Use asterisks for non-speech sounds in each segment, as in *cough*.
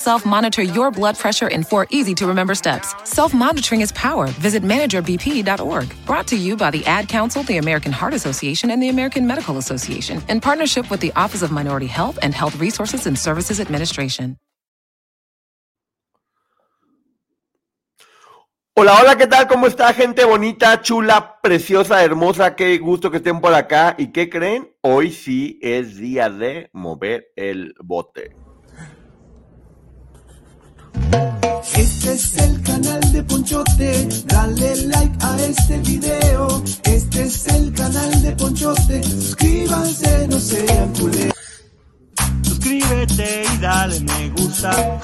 Self monitor your blood pressure in four easy to remember steps. Self monitoring is power. Visit managerbp.org. Brought to you by the Ad Council, the American Heart Association, and the American Medical Association in partnership with the Office of Minority Health and Health Resources and Services Administration. Hola, hola, ¿qué tal? ¿Cómo está gente bonita, chula, preciosa, hermosa? Qué gusto que estén por acá. ¿Y qué creen? Hoy sí es día de mover el bote. Este es el canal de Ponchote, dale like a este video. Este es el canal de Ponchote, suscríbanse, no sean culés. Suscríbete y dale me gusta.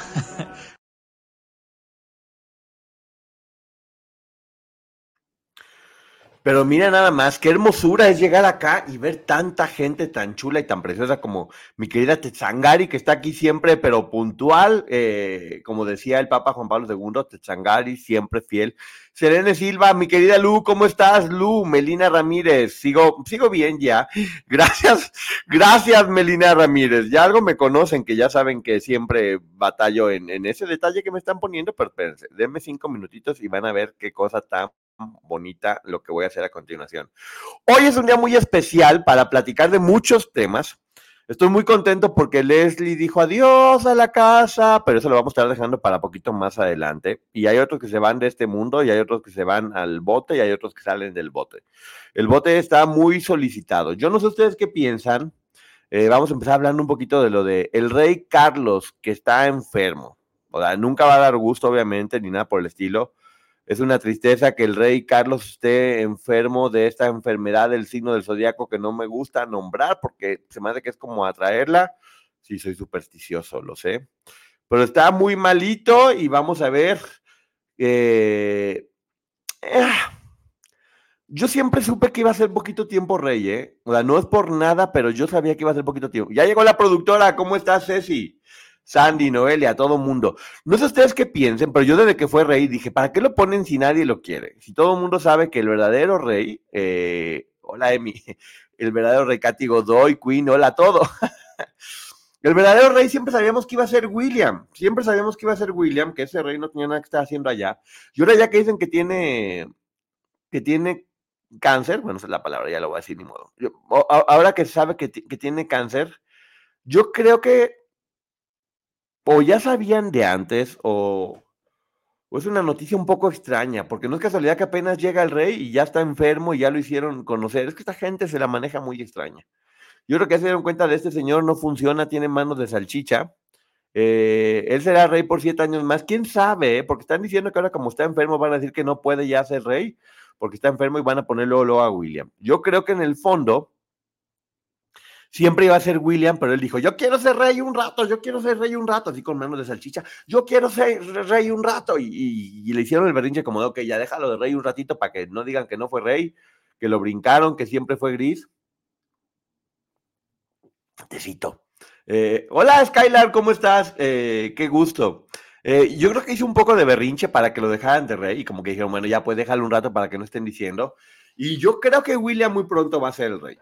Pero mira nada más, qué hermosura es llegar acá y ver tanta gente tan chula y tan preciosa como mi querida Tetzangari, que está aquí siempre, pero puntual, eh, como decía el Papa Juan Pablo II, Tetzangari, siempre fiel. Serene Silva, mi querida Lu, ¿cómo estás? Lu, Melina Ramírez, sigo, sigo bien ya. *laughs* Gracias, gracias Melina Ramírez. Ya algo me conocen, que ya saben que siempre batallo en, en ese detalle que me están poniendo, pero espérense, denme cinco minutitos y van a ver qué cosa tan bonita lo que voy a hacer a continuación. Hoy es un día muy especial para platicar de muchos temas. Estoy muy contento porque Leslie dijo adiós a la casa, pero eso lo vamos a estar dejando para poquito más adelante. Y hay otros que se van de este mundo y hay otros que se van al bote y hay otros que salen del bote. El bote está muy solicitado. Yo no sé ustedes qué piensan. Eh, vamos a empezar hablando un poquito de lo de el rey Carlos que está enfermo. O sea, nunca va a dar gusto, obviamente, ni nada por el estilo es una tristeza que el rey Carlos esté enfermo de esta enfermedad del signo del zodiaco que no me gusta nombrar porque se me hace que es como atraerla. Sí, soy supersticioso, lo sé. Pero está muy malito y vamos a ver. Eh, ah, yo siempre supe que iba a ser poquito tiempo rey, ¿eh? O sea, no es por nada, pero yo sabía que iba a ser poquito tiempo. Ya llegó la productora, ¿cómo estás, Ceci? Sandy, Noelia, todo mundo. No sé ustedes qué piensen, pero yo desde que fue rey dije, ¿para qué lo ponen si nadie lo quiere? Si todo el mundo sabe que el verdadero rey, eh, hola Emi, *laughs* el verdadero rey Katy Godoy, Queen, hola todo. *laughs* el verdadero rey siempre sabíamos que iba a ser William, siempre sabíamos que iba a ser William, que ese rey no tenía nada que estar haciendo allá. Y ahora ya que dicen que tiene, que tiene cáncer, bueno, esa es la palabra, ya lo voy a decir ni modo. ahora que sabe que, que tiene cáncer, yo creo que o ya sabían de antes, o, es una noticia un poco extraña, porque no es casualidad que apenas llega el rey y ya está enfermo y ya lo hicieron conocer. Es que esta gente se la maneja muy extraña. Yo creo que se dieron cuenta de este señor, no funciona, tiene manos de salchicha. Eh, él será rey por siete años más. ¿Quién sabe? Eh? Porque están diciendo que ahora como está enfermo van a decir que no puede ya ser rey porque está enfermo y van a ponerlo luego a William. Yo creo que en el fondo siempre iba a ser William, pero él dijo, yo quiero ser rey un rato, yo quiero ser rey un rato, así con manos de salchicha, yo quiero ser rey un rato. Y, le hicieron el berrinche como de, ok, ya déjalo de rey un ratito para que no digan que no fue rey, que lo brincaron, que siempre fue gris. Tecito. Eh, hola Skylar, ¿cómo estás? Eh, qué gusto. Eh, yo creo que hizo un poco de berrinche para que lo dejaran de rey y como que dijeron, bueno, ya pues déjalo un rato para que no estén diciendo. Y yo creo que William muy pronto va a ser el rey.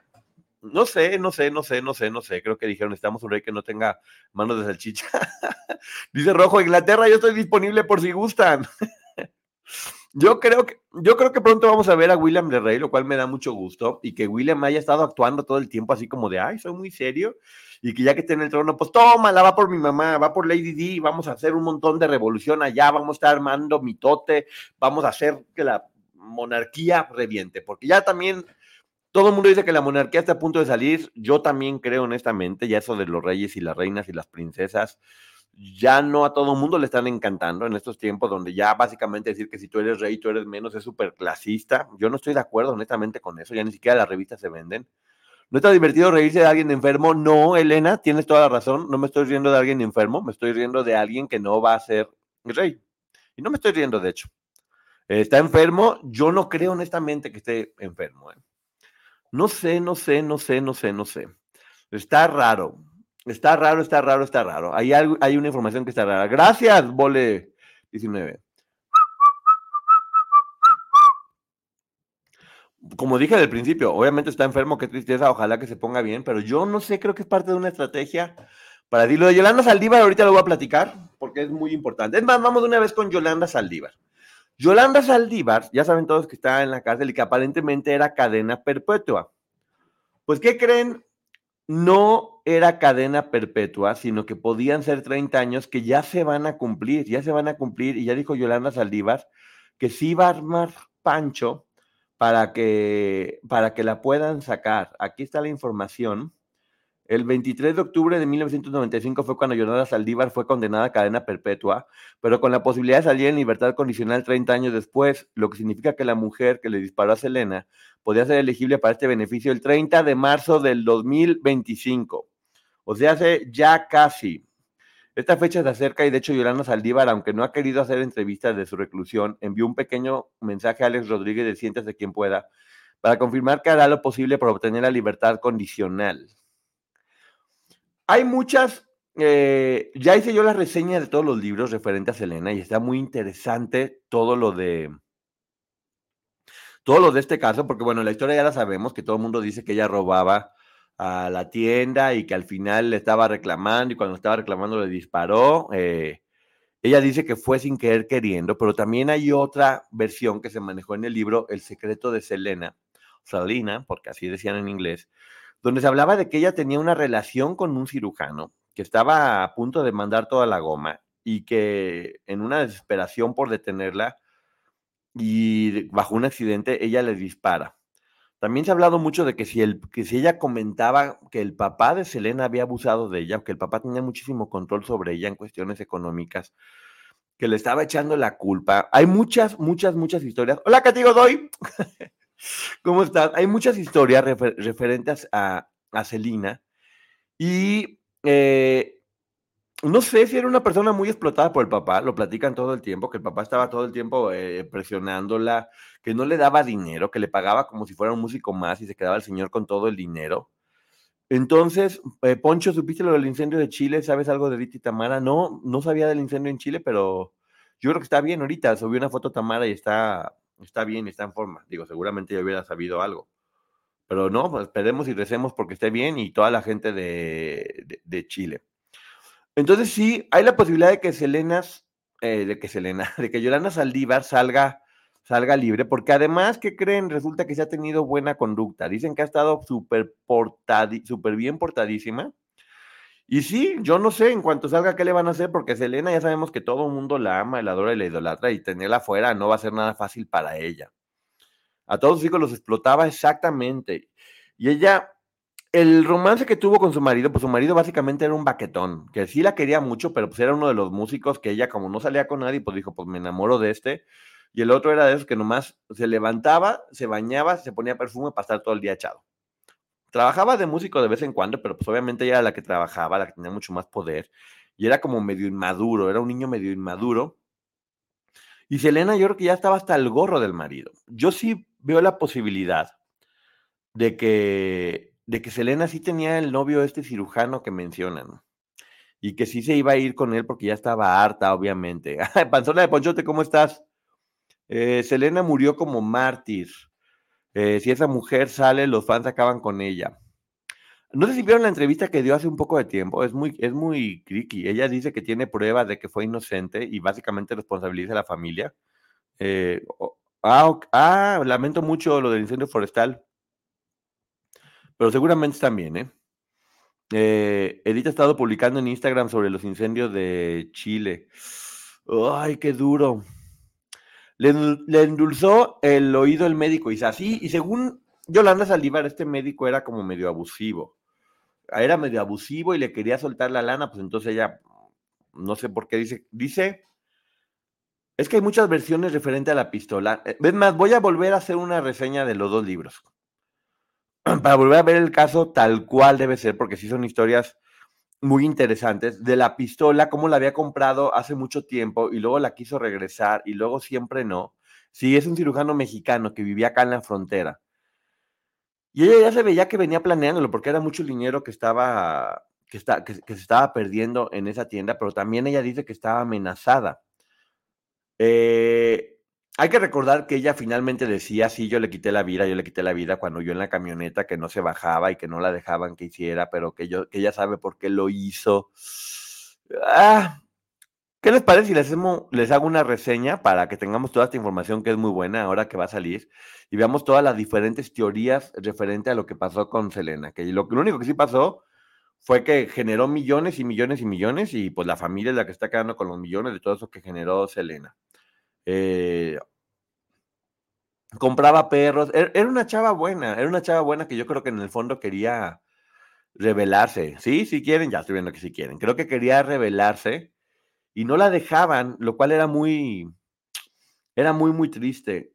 No sé, no sé, no sé, no sé, no sé. Creo que dijeron, estamos un rey que no tenga manos de salchicha. *laughs* Dice Rojo, Inglaterra, yo estoy disponible por si gustan. *laughs* yo creo que, yo creo que pronto vamos a ver a William de Rey, lo cual me da mucho gusto. Y que William haya estado actuando todo el tiempo así como de, ay, soy muy serio. Y que ya que esté en el trono, pues toma, la va por mi mamá, va por Lady D, vamos a hacer un montón de revolución allá, vamos a estar armando mitote, vamos a hacer que la monarquía reviente. Porque ya también todo el mundo dice que la monarquía está a punto de salir. Yo también creo honestamente, ya eso de los reyes y las reinas y las princesas, ya no a todo el mundo le están encantando en estos tiempos donde ya básicamente decir que si tú eres rey, tú eres menos, es súper clasista. Yo no estoy de acuerdo honestamente con eso, ya ni siquiera las revistas se venden. ¿No está divertido reírse de alguien enfermo? No, Elena, tienes toda la razón. No me estoy riendo de alguien enfermo, me estoy riendo de alguien que no va a ser rey. Y no me estoy riendo, de hecho. Está enfermo. Yo no creo honestamente que esté enfermo. ¿eh? No sé, no sé, no sé, no sé, no sé. Está raro. Está raro, está raro, está raro. Hay, algo, hay una información que está rara. Gracias, Vole 19. como dije al principio, obviamente está enfermo, qué tristeza, ojalá que se ponga bien, pero yo no sé, creo que es parte de una estrategia para decirlo de Yolanda Saldívar, ahorita lo voy a platicar, porque es muy importante. Es más, vamos de una vez con Yolanda Saldívar. Yolanda Saldívar, ya saben todos que está en la cárcel y que aparentemente era cadena perpetua. Pues, ¿qué creen? No era cadena perpetua, sino que podían ser 30 años que ya se van a cumplir, ya se van a cumplir, y ya dijo Yolanda Saldívar que sí va a armar Pancho para que, para que la puedan sacar. Aquí está la información. El 23 de octubre de 1995 fue cuando Yolanda Saldívar fue condenada a cadena perpetua, pero con la posibilidad de salir en libertad condicional 30 años después, lo que significa que la mujer que le disparó a Selena podía ser elegible para este beneficio el 30 de marzo del 2025. O sea, hace ya casi esta fecha se acerca y de hecho Yolanda Saldívar, aunque no ha querido hacer entrevistas de su reclusión, envió un pequeño mensaje a Alex Rodríguez de Siéntese quien pueda para confirmar que hará lo posible para obtener la libertad condicional. Hay muchas, eh, ya hice yo la reseña de todos los libros referentes a Selena y está muy interesante todo lo de, todo lo de este caso, porque bueno, la historia ya la sabemos, que todo el mundo dice que ella robaba a la tienda y que al final le estaba reclamando y cuando estaba reclamando le disparó. Eh, ella dice que fue sin querer queriendo, pero también hay otra versión que se manejó en el libro El secreto de Selena, Selena, porque así decían en inglés, donde se hablaba de que ella tenía una relación con un cirujano que estaba a punto de mandar toda la goma y que en una desesperación por detenerla y bajo un accidente ella le dispara. También se ha hablado mucho de que si, el, que si ella comentaba que el papá de Selena había abusado de ella, que el papá tenía muchísimo control sobre ella en cuestiones económicas, que le estaba echando la culpa. Hay muchas, muchas, muchas historias. Hola, Catigo Doy. *laughs* ¿Cómo estás? Hay muchas historias referentes a, a Selena y eh, no sé si era una persona muy explotada por el papá, lo platican todo el tiempo, que el papá estaba todo el tiempo eh, presionándola, que no le daba dinero, que le pagaba como si fuera un músico más y se quedaba el señor con todo el dinero. Entonces, eh, Poncho, ¿supiste lo del incendio de Chile? ¿Sabes algo de y Tamara? No, no sabía del incendio en Chile, pero yo creo que está bien ahorita. Subió una foto Tamara y está, está bien, está en forma. Digo, seguramente ya hubiera sabido algo. Pero no, pues esperemos y recemos porque esté bien y toda la gente de Chile. Entonces sí, hay la posibilidad de que Selena, eh, de que Selena, *laughs* de que Yolanda Saldívar salga, salga libre, porque además, ¿qué creen? Resulta que se ha tenido buena conducta. Dicen que ha estado súper super bien portadísima. Y sí, yo no sé en cuanto salga qué le van a hacer, porque Selena ya sabemos que todo el mundo la ama, la adora y la idolatra, y tenerla afuera no va a ser nada fácil para ella. A todos los hijos los explotaba exactamente. Y ella el romance que tuvo con su marido, pues su marido básicamente era un baquetón, que sí la quería mucho, pero pues era uno de los músicos que ella, como no salía con nadie, pues dijo, pues me enamoro de este. Y el otro era de esos que nomás se levantaba, se bañaba, se ponía perfume para estar todo el día echado. Trabajaba de músico de vez en cuando, pero pues obviamente ella era la que trabajaba, la que tenía mucho más poder. Y era como medio inmaduro, era un niño medio inmaduro. Y Selena yo creo que ya estaba hasta el gorro del marido. Yo sí veo la posibilidad de que de que Selena sí tenía el novio este cirujano que mencionan. Y que sí se iba a ir con él porque ya estaba harta, obviamente. *laughs* Panzona de Ponchote, ¿cómo estás? Eh, Selena murió como mártir. Eh, si esa mujer sale, los fans acaban con ella. No sé si vieron la entrevista que dio hace un poco de tiempo, es muy, es muy criqui. Ella dice que tiene pruebas de que fue inocente y básicamente responsabiliza a la familia. Eh, ah, ah, lamento mucho lo del incendio forestal. Pero seguramente bien, ¿eh? ¿eh? Edith ha estado publicando en Instagram sobre los incendios de Chile. Ay, qué duro. Le, endulzó el oído el médico y así, y según Yolanda Saldívar, este médico era como medio abusivo. Era medio abusivo y le quería soltar la lana, pues entonces ella, no sé por qué dice, dice, es que hay muchas versiones referentes a la pistola. Es más, voy a volver a hacer una reseña de los dos libros *clears throat* para volver a ver el caso tal cual debe ser, porque sí son historias muy interesantes, de la pistola, cómo la había comprado hace mucho tiempo y luego la quiso regresar y luego siempre no. Sí, es un cirujano mexicano que vivía acá en la frontera. Y ella ya se veía que venía planeándolo porque era mucho dinero que estaba, que, está, que, se estaba perdiendo en esa tienda, pero también ella dice que estaba amenazada. Eh, hay que recordar que ella finalmente decía, sí, yo le quité la vida, yo le quité la vida cuando yo en la camioneta que no se bajaba y que no la dejaban que hiciera, pero que, yo, que ella sabe por qué lo hizo. Ah, ¿Qué les parece si les, les hago una reseña para que tengamos toda esta información que es muy buena ahora que va a salir y veamos todas las diferentes teorías referente a lo que pasó con Selena? Que lo, lo único que sí pasó fue que generó millones y millones y millones y pues la familia es la que está quedando con los millones de todo eso que generó Selena. Eh, compraba perros, er, era una chava buena, era una chava buena que yo creo que en el fondo quería revelarse. Sí, si quieren, ya estoy viendo que si quieren. Creo que quería revelarse y no la dejaban, lo cual era muy, era muy, muy triste.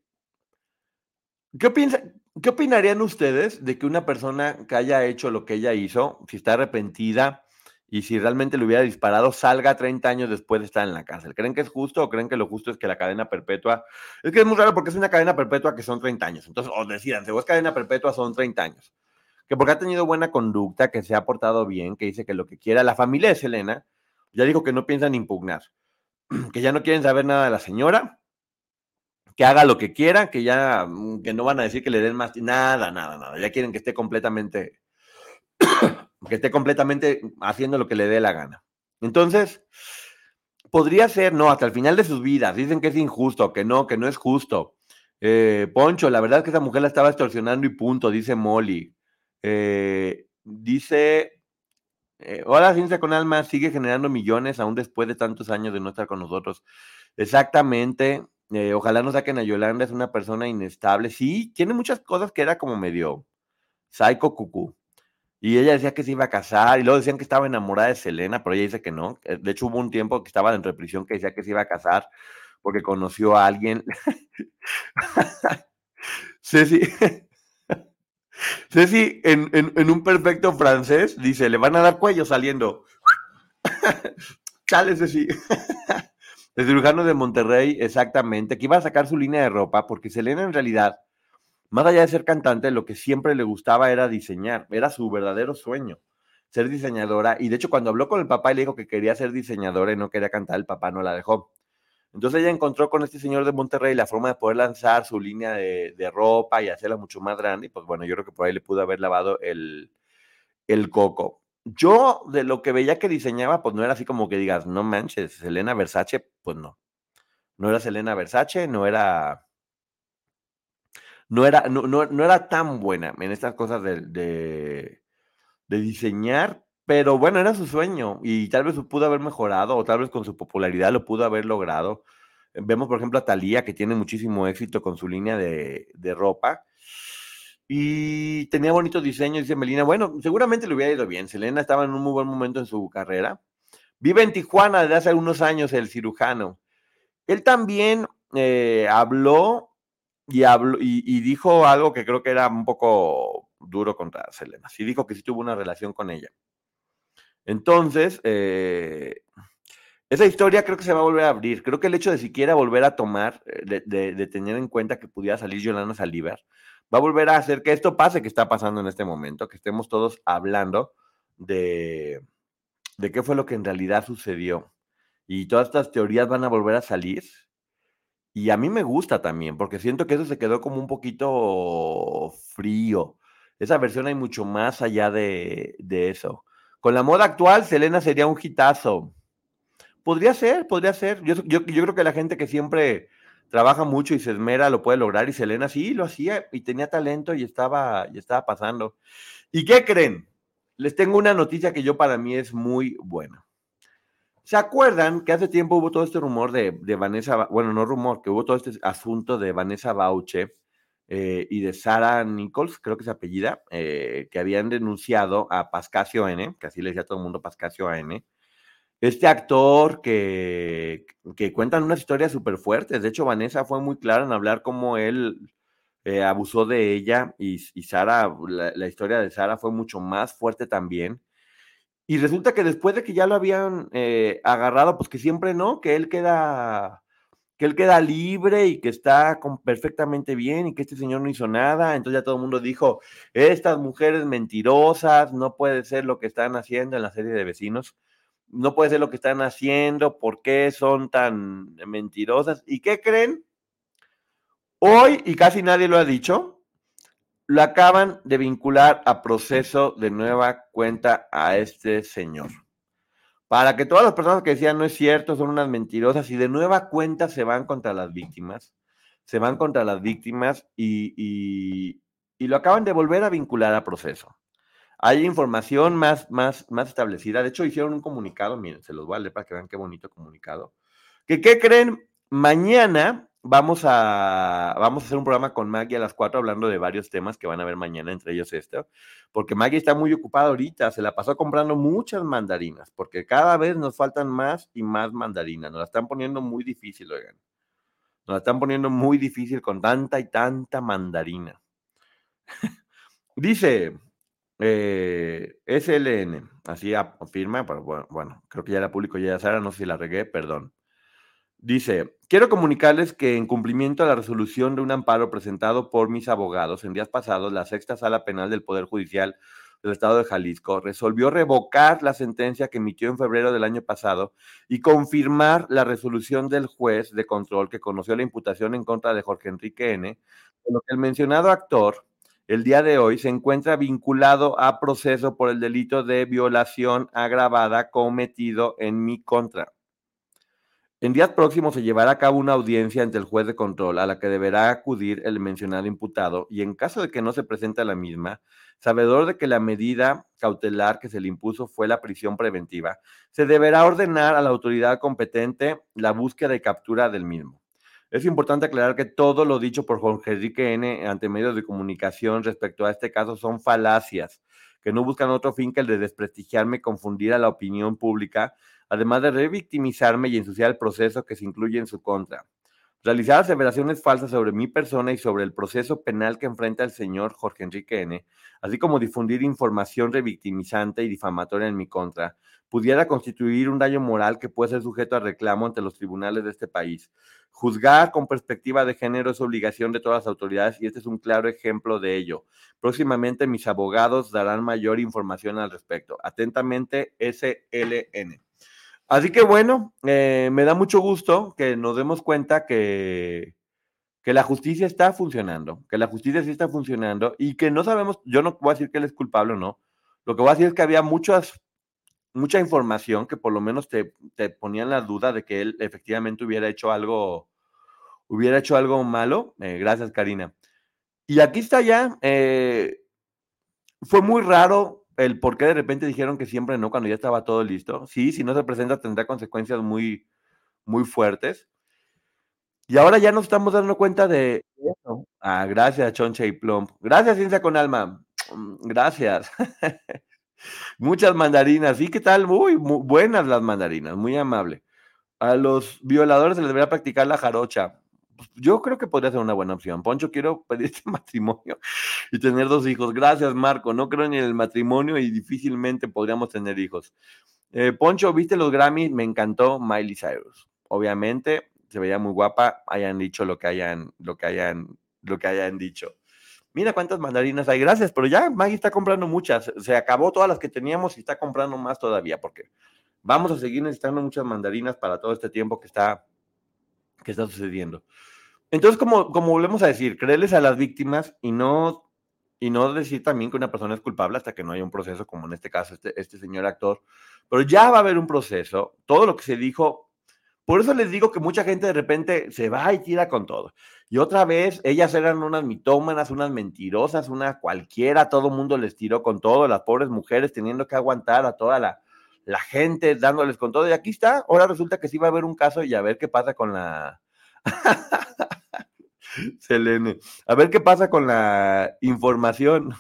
¿Qué, piensa, ¿Qué opinarían ustedes de que una persona que haya hecho lo que ella hizo, si está arrepentida, y si realmente le hubiera disparado, salga 30 años después de estar en la cárcel. ¿Creen que es justo o creen que lo justo es que la cadena perpetua... Es que es muy raro porque es una cadena perpetua que son 30 años. Entonces, o decidan, si es cadena perpetua son 30 años. Que porque ha tenido buena conducta, que se ha portado bien, que dice que lo que quiera. La familia de Selena ya dijo que no piensan impugnar, *clears throat* que ya no quieren saber nada de la señora, que haga lo que quiera, que ya, mm, que no van a decir que le den más, nada, nada, nada. Ya quieren que esté completamente que esté completamente haciendo lo que le dé la gana. Entonces, podría ser, no, hasta el final de sus vidas. Dicen que es injusto, que no, que no es justo. Eh, Poncho, la verdad es que esa mujer la estaba extorsionando y punto, dice Molly. Eh, dice, eh, hola, Ciencia con Alma sigue generando millones aún después de tantos años de no estar con nosotros. Exactamente. ojalá no saquen a Yolanda, es una persona inestable. Sí, tiene muchas cosas que era como medio psycho cucú. Y ella decía que se iba a casar, y luego decían que estaba enamorada de Selena, pero ella dice que no. Eh, de hecho, hubo un tiempo que estaba dentro de prisión que decía que se iba a casar porque conoció a alguien. *laughs* Ceci, *laughs* Ceci en, en, un perfecto francés, dice, le van a dar cuello saliendo. *laughs* Chale, Ceci. El cirujano de Monterrey, exactamente, que iba a sacar su línea de ropa, porque Selena en realidad más allá de ser cantante, lo que siempre le gustaba era diseñar, era su verdadero sueño, ser diseñadora. Y de hecho, cuando habló con el papá y le dijo que quería ser diseñadora y no quería cantar, el papá no la dejó. Entonces ella encontró con este señor de Monterrey la forma de poder lanzar su línea de, ropa y hacerla mucho más grande. Y pues bueno, yo creo que por ahí le pudo haber lavado el, el coco. Yo de lo que veía que diseñaba, pues no era así como que digas, no manches, Selena Versace, pues no. No era Selena Versace, no era no era, no, no, era tan buena en estas cosas de, de, diseñar, pero bueno, era su sueño y tal vez pudo haber mejorado o tal vez con su popularidad lo pudo haber logrado. Vemos, por ejemplo, a Thalía, que tiene muchísimo éxito con su línea de, de ropa y tenía bonitos diseños, dice Melina. Bueno, seguramente le hubiera ido bien. Selena estaba en un muy buen momento en su carrera. Vive en Tijuana desde hace unos años el cirujano. Él también eh, habló y, habló, y, dijo algo que creo que era un poco duro contra Selena. Sí dijo que sí tuvo una relación con ella. Entonces, eh, esa historia creo que se va a volver a abrir. Creo que el hecho de siquiera volver a tomar, eh, de, tener en cuenta que pudiera salir Yolanda Saliver, va a volver a hacer que esto pase que está pasando en este momento, que estemos todos hablando de, de qué fue lo que en realidad sucedió. Y todas estas teorías van a volver a salir y a mí me gusta también, porque siento que eso se quedó como un poquito frío. Esa versión hay mucho más allá de, eso. Con la moda actual, Selena sería un hitazo. Podría ser, podría ser. Yo, yo, creo que la gente que siempre trabaja mucho y se esmera lo puede lograr. Y Selena sí lo hacía y tenía talento y estaba, y estaba pasando. ¿Y qué creen? Les tengo una noticia que yo para mí es muy buena. ¿Se acuerdan que hace tiempo hubo todo este rumor de, Vanessa, bueno, no rumor, que hubo todo este asunto de Vanessa Bauche eh, y de Sara Nichols, creo que es apellida, eh, que habían denunciado a Pascasio N, que así le decía todo el mundo Pascasio N, este actor que, que cuentan unas historias súper fuertes. De hecho, Vanessa fue muy clara en hablar cómo él eh, abusó de ella y, y Sara, la, la historia de Sara fue mucho más fuerte también. Y resulta que después de que ya lo habían eh, agarrado, pues que siempre no, que él queda, que él queda libre y que está perfectamente bien y que este señor no hizo nada. Entonces ya todo el mundo dijo, estas mujeres mentirosas, no puede ser lo que están haciendo en la serie de vecinos, no puede ser lo que están haciendo, ¿por qué son tan mentirosas? ¿Y qué creen? Hoy, y casi nadie lo ha dicho, lo acaban de vincular a proceso de nueva cuenta a este señor. Para que todas las personas que decían no es cierto, son unas mentirosas y de nueva cuenta se van contra las víctimas, se van contra las víctimas y, y- lo acaban de volver a vincular a proceso. Hay información más, más, más establecida. De hecho, hicieron un comunicado, miren, se los voy a leer para que vean qué bonito comunicado. ¿Que, ¿Qué creen? Mañana vamos a, vamos a hacer un programa con Maggie a las 4 hablando de varios temas que van a ver mañana, entre ellos esto, porque Maggie está muy ocupada ahorita, se la pasó comprando muchas mandarinas, porque cada vez nos faltan más y más mandarinas, nos la están poniendo muy difícil, oigan. Nos la están poniendo muy difícil con tanta y tanta mandarina. *laughs* Dice eh, SLN, así afirma, pero bueno, bueno, creo que ya era público, ya Sara, no sé si la regué, perdón. Dice, quiero comunicarles que en cumplimiento a la resolución de un amparo presentado por mis abogados en días pasados, la sexta sala penal del Poder Judicial del Estado de Jalisco resolvió revocar la sentencia que emitió en febrero del año pasado y confirmar la resolución del juez de control que conoció la imputación en contra de Jorge Enrique N., por lo que el mencionado actor el día de hoy se encuentra vinculado a proceso por el delito de violación agravada cometido en mi contra. En días próximos se llevará a cabo una audiencia ante el juez de control a la que deberá acudir el mencionado imputado y en caso de que no se presente la misma, sabedor de que la medida cautelar que se le impuso fue la prisión preventiva, se deberá ordenar a la autoridad competente la búsqueda y captura del mismo. Es importante aclarar que todo lo dicho por Jorge Enrique N. ante medios de comunicación respecto a este caso son falacias, que no buscan otro fin que el de desprestigiarme y confundir a la opinión pública, además de revictimizarme y ensuciar el proceso que se incluye en su contra. Realizar aseveraciones falsas sobre mi persona y sobre el proceso penal que enfrenta el señor Jorge Enrique N., así como difundir información revictimizante y difamatoria en mi contra, pudiera constituir un daño moral que puede ser sujeto a reclamo ante los tribunales de este país. Juzgar con perspectiva de género es obligación de todas las autoridades y este es un claro ejemplo de ello. Próximamente mis abogados darán mayor información al respecto. Atentamente, SLN. Así que bueno, eh, me da mucho gusto que nos demos cuenta que, que la justicia está funcionando, que la justicia sí está funcionando y que no sabemos, yo no voy a decir que él es culpable o no, lo que voy a decir es que había muchas, mucha información que por lo menos te, te ponían la duda de que él efectivamente hubiera hecho algo, hubiera hecho algo malo. Eh, gracias, Karina. Y aquí está ya, eh, fue muy raro el por qué de repente dijeron que siempre no cuando ya estaba todo listo. Sí, si no se presenta tendrá consecuencias muy, muy fuertes. Y ahora ya nos estamos dando cuenta de eso. Ah, gracias, Choncha y Plump. Gracias, Ciencia con Alma. Mm, Gracias. *laughs* Muchas mandarinas. ¿Y qué tal? Muy, muy buenas las mandarinas, muy amable. A los violadores se les debería practicar la jarocha. Yo creo que podría ser una buena opción. Poncho, quiero pedirte *laughs* matrimonio y tener dos hijos. Gracias, Marco. No creo en el matrimonio y difícilmente podríamos tener hijos. Eh, Poncho, ¿viste los Grammy? Me encantó Miley Cyrus. Obviamente, se veía muy guapa, hayan dicho lo que hayan, lo que hayan, lo que hayan dicho. Mira cuántas mandarinas hay, gracias, pero ya Maggie está comprando muchas. Se acabó todas las que teníamos y está comprando más todavía, porque vamos a seguir necesitando muchas mandarinas para todo este tiempo que está, que está sucediendo. Entonces, como, como volvemos a decir, creerles a las víctimas y no, y no decir también que una persona es culpable hasta que no haya un proceso, como en este caso este, este señor actor. Pero ya va a haber un proceso. Todo lo que se dijo por eso les digo que mucha gente de repente se va y tira con todo. Y otra vez, ellas eran unas mitómanas, unas mentirosas, una cualquiera, todo mundo les tiró con todo, las pobres mujeres teniendo que aguantar a toda la, la gente dándoles con todo. Y aquí está, ahora resulta que sí va a haber un caso y a ver qué pasa con la... *laughs* Selene, a ver qué pasa con la información.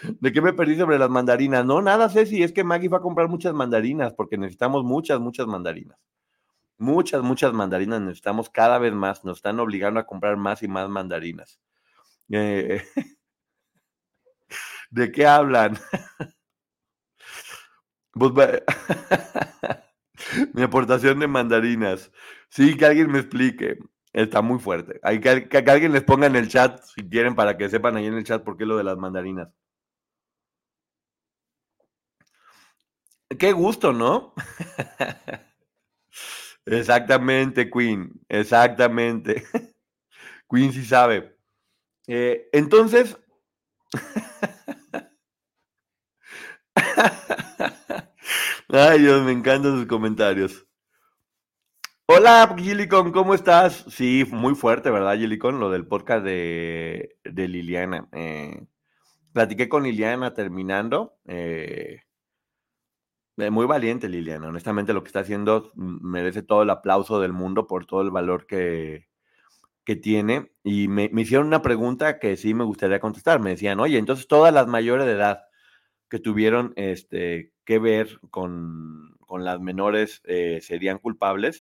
*laughs* ¿De qué me perdí sobre las mandarinas? No, nada, Ceci, es que Maggie va a comprar muchas mandarinas porque necesitamos muchas, muchas mandarinas. Muchas, muchas mandarinas necesitamos cada vez más. Nos están obligando a comprar más y más mandarinas. Eh, *laughs* ¿De qué hablan? *laughs* Mi aportación de mandarinas. Sí, que alguien me explique. Está muy fuerte. Hay que, que, alguien les ponga en el chat, si quieren, para que sepan ahí en el chat por qué lo de las mandarinas. Qué gusto, ¿no? *laughs* Exactamente, Queen. Exactamente. *laughs* Queen sí sabe. Eh, entonces, Ay, Dios, me encantan sus comentarios. Hola, Gilicon, ¿cómo estás? Sí, muy fuerte, ¿verdad, Gilicon? Lo del podcast de, Liliana. Eh, platiqué con Liliana terminando. Eh, eh, muy valiente, Liliana. Honestamente, lo que está haciendo merece todo el aplauso del mundo por todo el valor que, que tiene. Y me, me hicieron una pregunta que sí me gustaría contestar. Me decían, oye, entonces todas las mayores de edad que tuvieron este, que ver con, con las menores eh, serían culpables.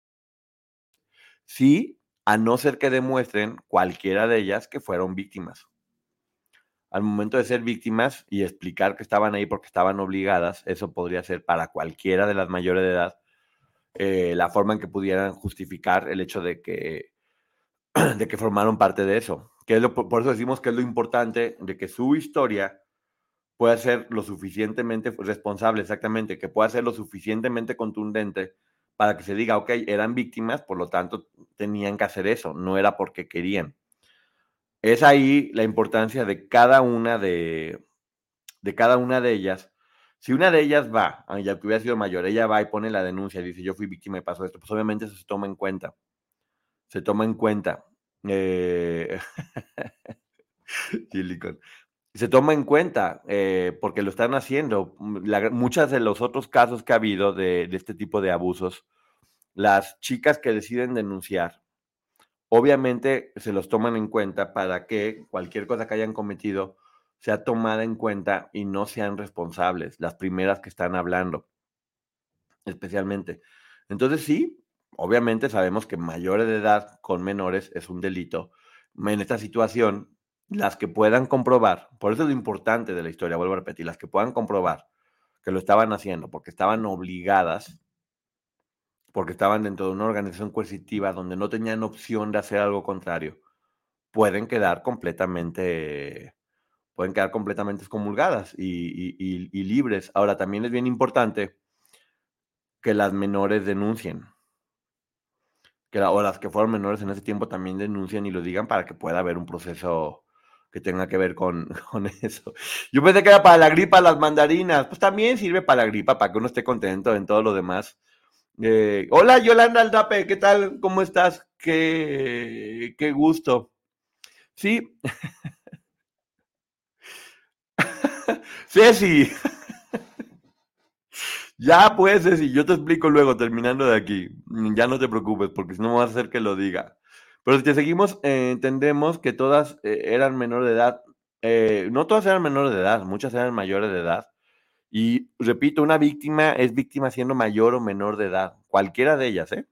Sí, a no ser que demuestren cualquiera de ellas que fueron víctimas. Al momento de ser víctimas y explicar que estaban ahí porque estaban obligadas, eso podría ser para cualquiera de las mayores de edad eh, la forma en que pudieran justificar el hecho de que, *clears throat* de que formaron parte de eso. Que es lo, por eso decimos que es lo importante de que su historia pueda ser lo suficientemente responsable, exactamente, que pueda ser lo suficientemente contundente para que se diga, ok, eran víctimas, por lo tanto tenían que hacer eso, no era porque querían. Es ahí la importancia de cada una de, de cada una de ellas. Si una de ellas va, ya que hubiera sido mayor, ella va y pone la denuncia, dice, yo fui víctima y pasó esto, pues obviamente eso se toma en cuenta. Se toma en cuenta. Eh... *laughs* se toma en cuenta eh, porque lo están haciendo. Mm, muchas de los otros casos que ha habido de, este tipo de abusos, las chicas que deciden denunciar, obviamente se los toman en cuenta para que cualquier cosa que hayan cometido sea tomada en cuenta y no sean responsables, las primeras que están hablando, especialmente. Entonces sí, obviamente sabemos que mayores de edad con menores es un delito. En esta situación, las que puedan comprobar, por eso es lo importante de la historia, vuelvo a repetir, las que puedan comprobar que lo estaban haciendo porque estaban obligadas, porque estaban dentro de una organización coercitiva donde no tenían opción de hacer algo contrario, pueden quedar completamente, pueden quedar completamente excomulgadas y, libres. Ahora, también es bien importante que las menores denuncien. Que o las que fueron menores en ese tiempo también denuncien y lo digan para que pueda haber un proceso que tenga que ver con, *laughs* con, eso. Yo pensé que era para la gripa las mandarinas. Pues también sirve para la gripa, para que uno esté contento en todo lo demás. Eh, hola Yolanda Aldape, ¿qué tal? ¿Cómo estás? Qué, qué gusto. Sí. *laughs* Ceci. *laughs* ya pues, Ceci, yo te explico luego, terminando de aquí. Ya no te preocupes, porque si no me vas a hacer que lo diga. Pero si te seguimos, eh, entendemos que todas eh, eran menores de edad. Eh, no todas eran menores de edad, muchas eran mayores de edad. Y repito, una víctima es víctima siendo mayor o menor de edad, cualquiera de ellas, ¿eh?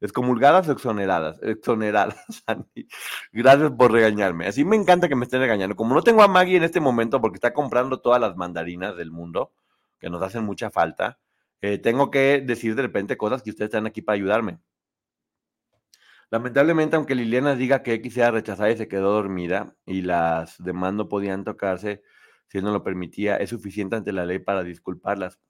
Excomulgadas o exoneradas. Exoneradas, *laughs* Gracias por regañarme. Así me encanta que me estén regañando. Como no tengo a Maggie en este momento porque está comprando todas las mandarinas del mundo, que nos hacen mucha falta, tengo que decir de repente cosas que ustedes están aquí para ayudarme. Lamentablemente, aunque Liliana diga que X sea rechazada y se quedó dormida y las demás no podían tocarse si él no lo permitía, es suficiente ante la ley para disculparlas.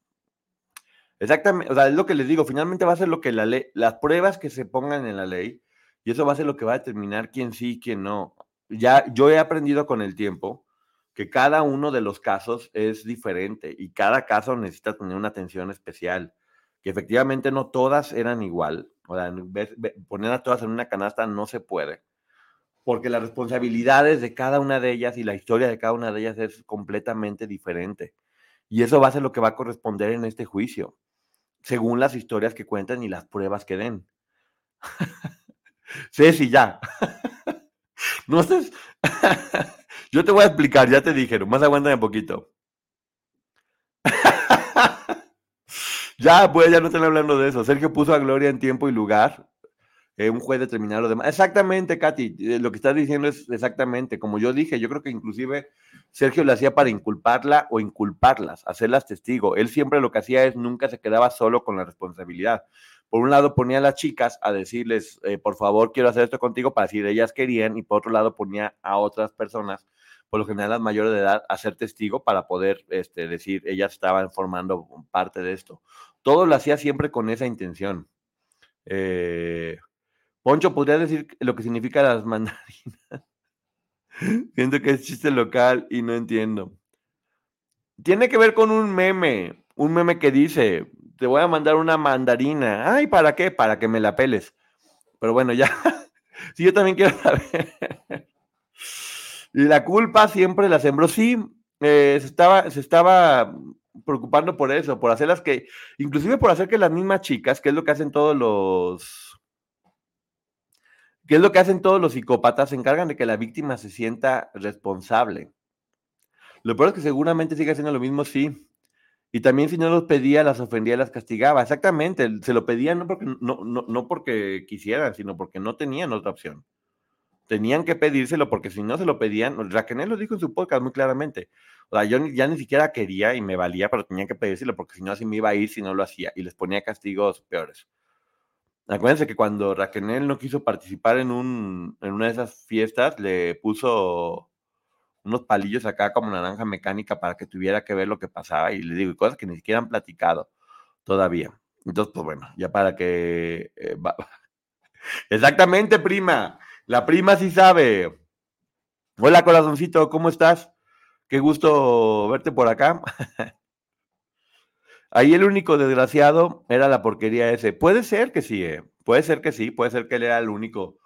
Exactamente, o sea, es lo que les digo, finalmente va a ser lo que la ley, las pruebas que se pongan en la ley, y eso va a ser lo que va a determinar quién sí y quién no. Ya yo he aprendido con el tiempo que cada uno de los casos es diferente y cada caso necesita tener una atención especial, que efectivamente no todas eran igual, o sea, poner a todas en una canasta no se puede. porque las responsabilidades de cada una de ellas y la historia de cada una de ellas es completamente diferente. Y eso va a ser lo que va a corresponder en este juicio, según las historias que cuentan y las pruebas que den. *laughs* Ceci, ya. *laughs* no sé. *laughs* Yo te voy a explicar, ya te dije, más aguántame un poquito. Ya, pues ya no están hablando de eso. Sergio puso a Gloria en tiempo y lugar. Eh, un juez determinado lo demás. Exactamente, Katy, eh, lo que estás diciendo es exactamente, como yo dije, yo creo que inclusive Sergio lo hacía para inculparla o inculparlas, hacerlas testigo. Él siempre lo que hacía es nunca se quedaba solo con la responsabilidad. Por un lado ponía a las chicas a decirles, eh, por favor, quiero hacer esto contigo para decir ellas querían, y por otro lado ponía a otras personas, por lo general las mayores de edad, a ser testigo para poder este, decir, ellas estaban formando parte de esto. Todo lo hacía siempre con esa intención. Eh, Poncho, ¿podría decir lo que significa las mandarinas? *laughs* Siento que es chiste local y no entiendo. Tiene que ver con un meme, un meme que dice, te voy a mandar una mandarina. Ay, ¿para qué? Para que me la peles. Pero bueno, ya. *laughs* sí, yo también quiero saber. y la culpa siempre la sembró. Sí, eh, se, estaba, se estaba preocupando por eso, por hacerlas que, inclusive por hacer que las mismas chicas, que es lo que hacen todos los ¿Qué es lo que hacen todos los psicópatas? Se encargan de que la víctima se sienta responsable. Lo peor es que seguramente sigue haciendo lo mismo, sí. Y también si no los pedía, las ofendía, las castigaba. Exactamente, se lo pedían no porque, no, no, porque quisieran, sino porque no tenían otra opción. Tenían que pedírselo porque si no se lo pedían, Raquel lo dijo en su podcast muy claramente. O sea, yo ya ni siquiera quería y me valía, pero tenía que pedírselo porque si no así me iba a ir si no lo hacía y les ponía castigos peores. Acuérdense que cuando Raquel no quiso participar en, un, en una de esas fiestas, le puso unos palillos acá como naranja mecánica para que tuviera que ver lo que pasaba. Y le digo, cosas que ni siquiera han platicado todavía. Entonces, pues bueno, ya para que... Eh, *laughs* Exactamente, prima. La prima sí sabe. Hola, corazoncito, ¿cómo estás? Qué gusto verte por acá. Ahí el único desgraciado era la porquería ese. Puede ser que sí, eh, puede ser que sí, puede ser que él era el único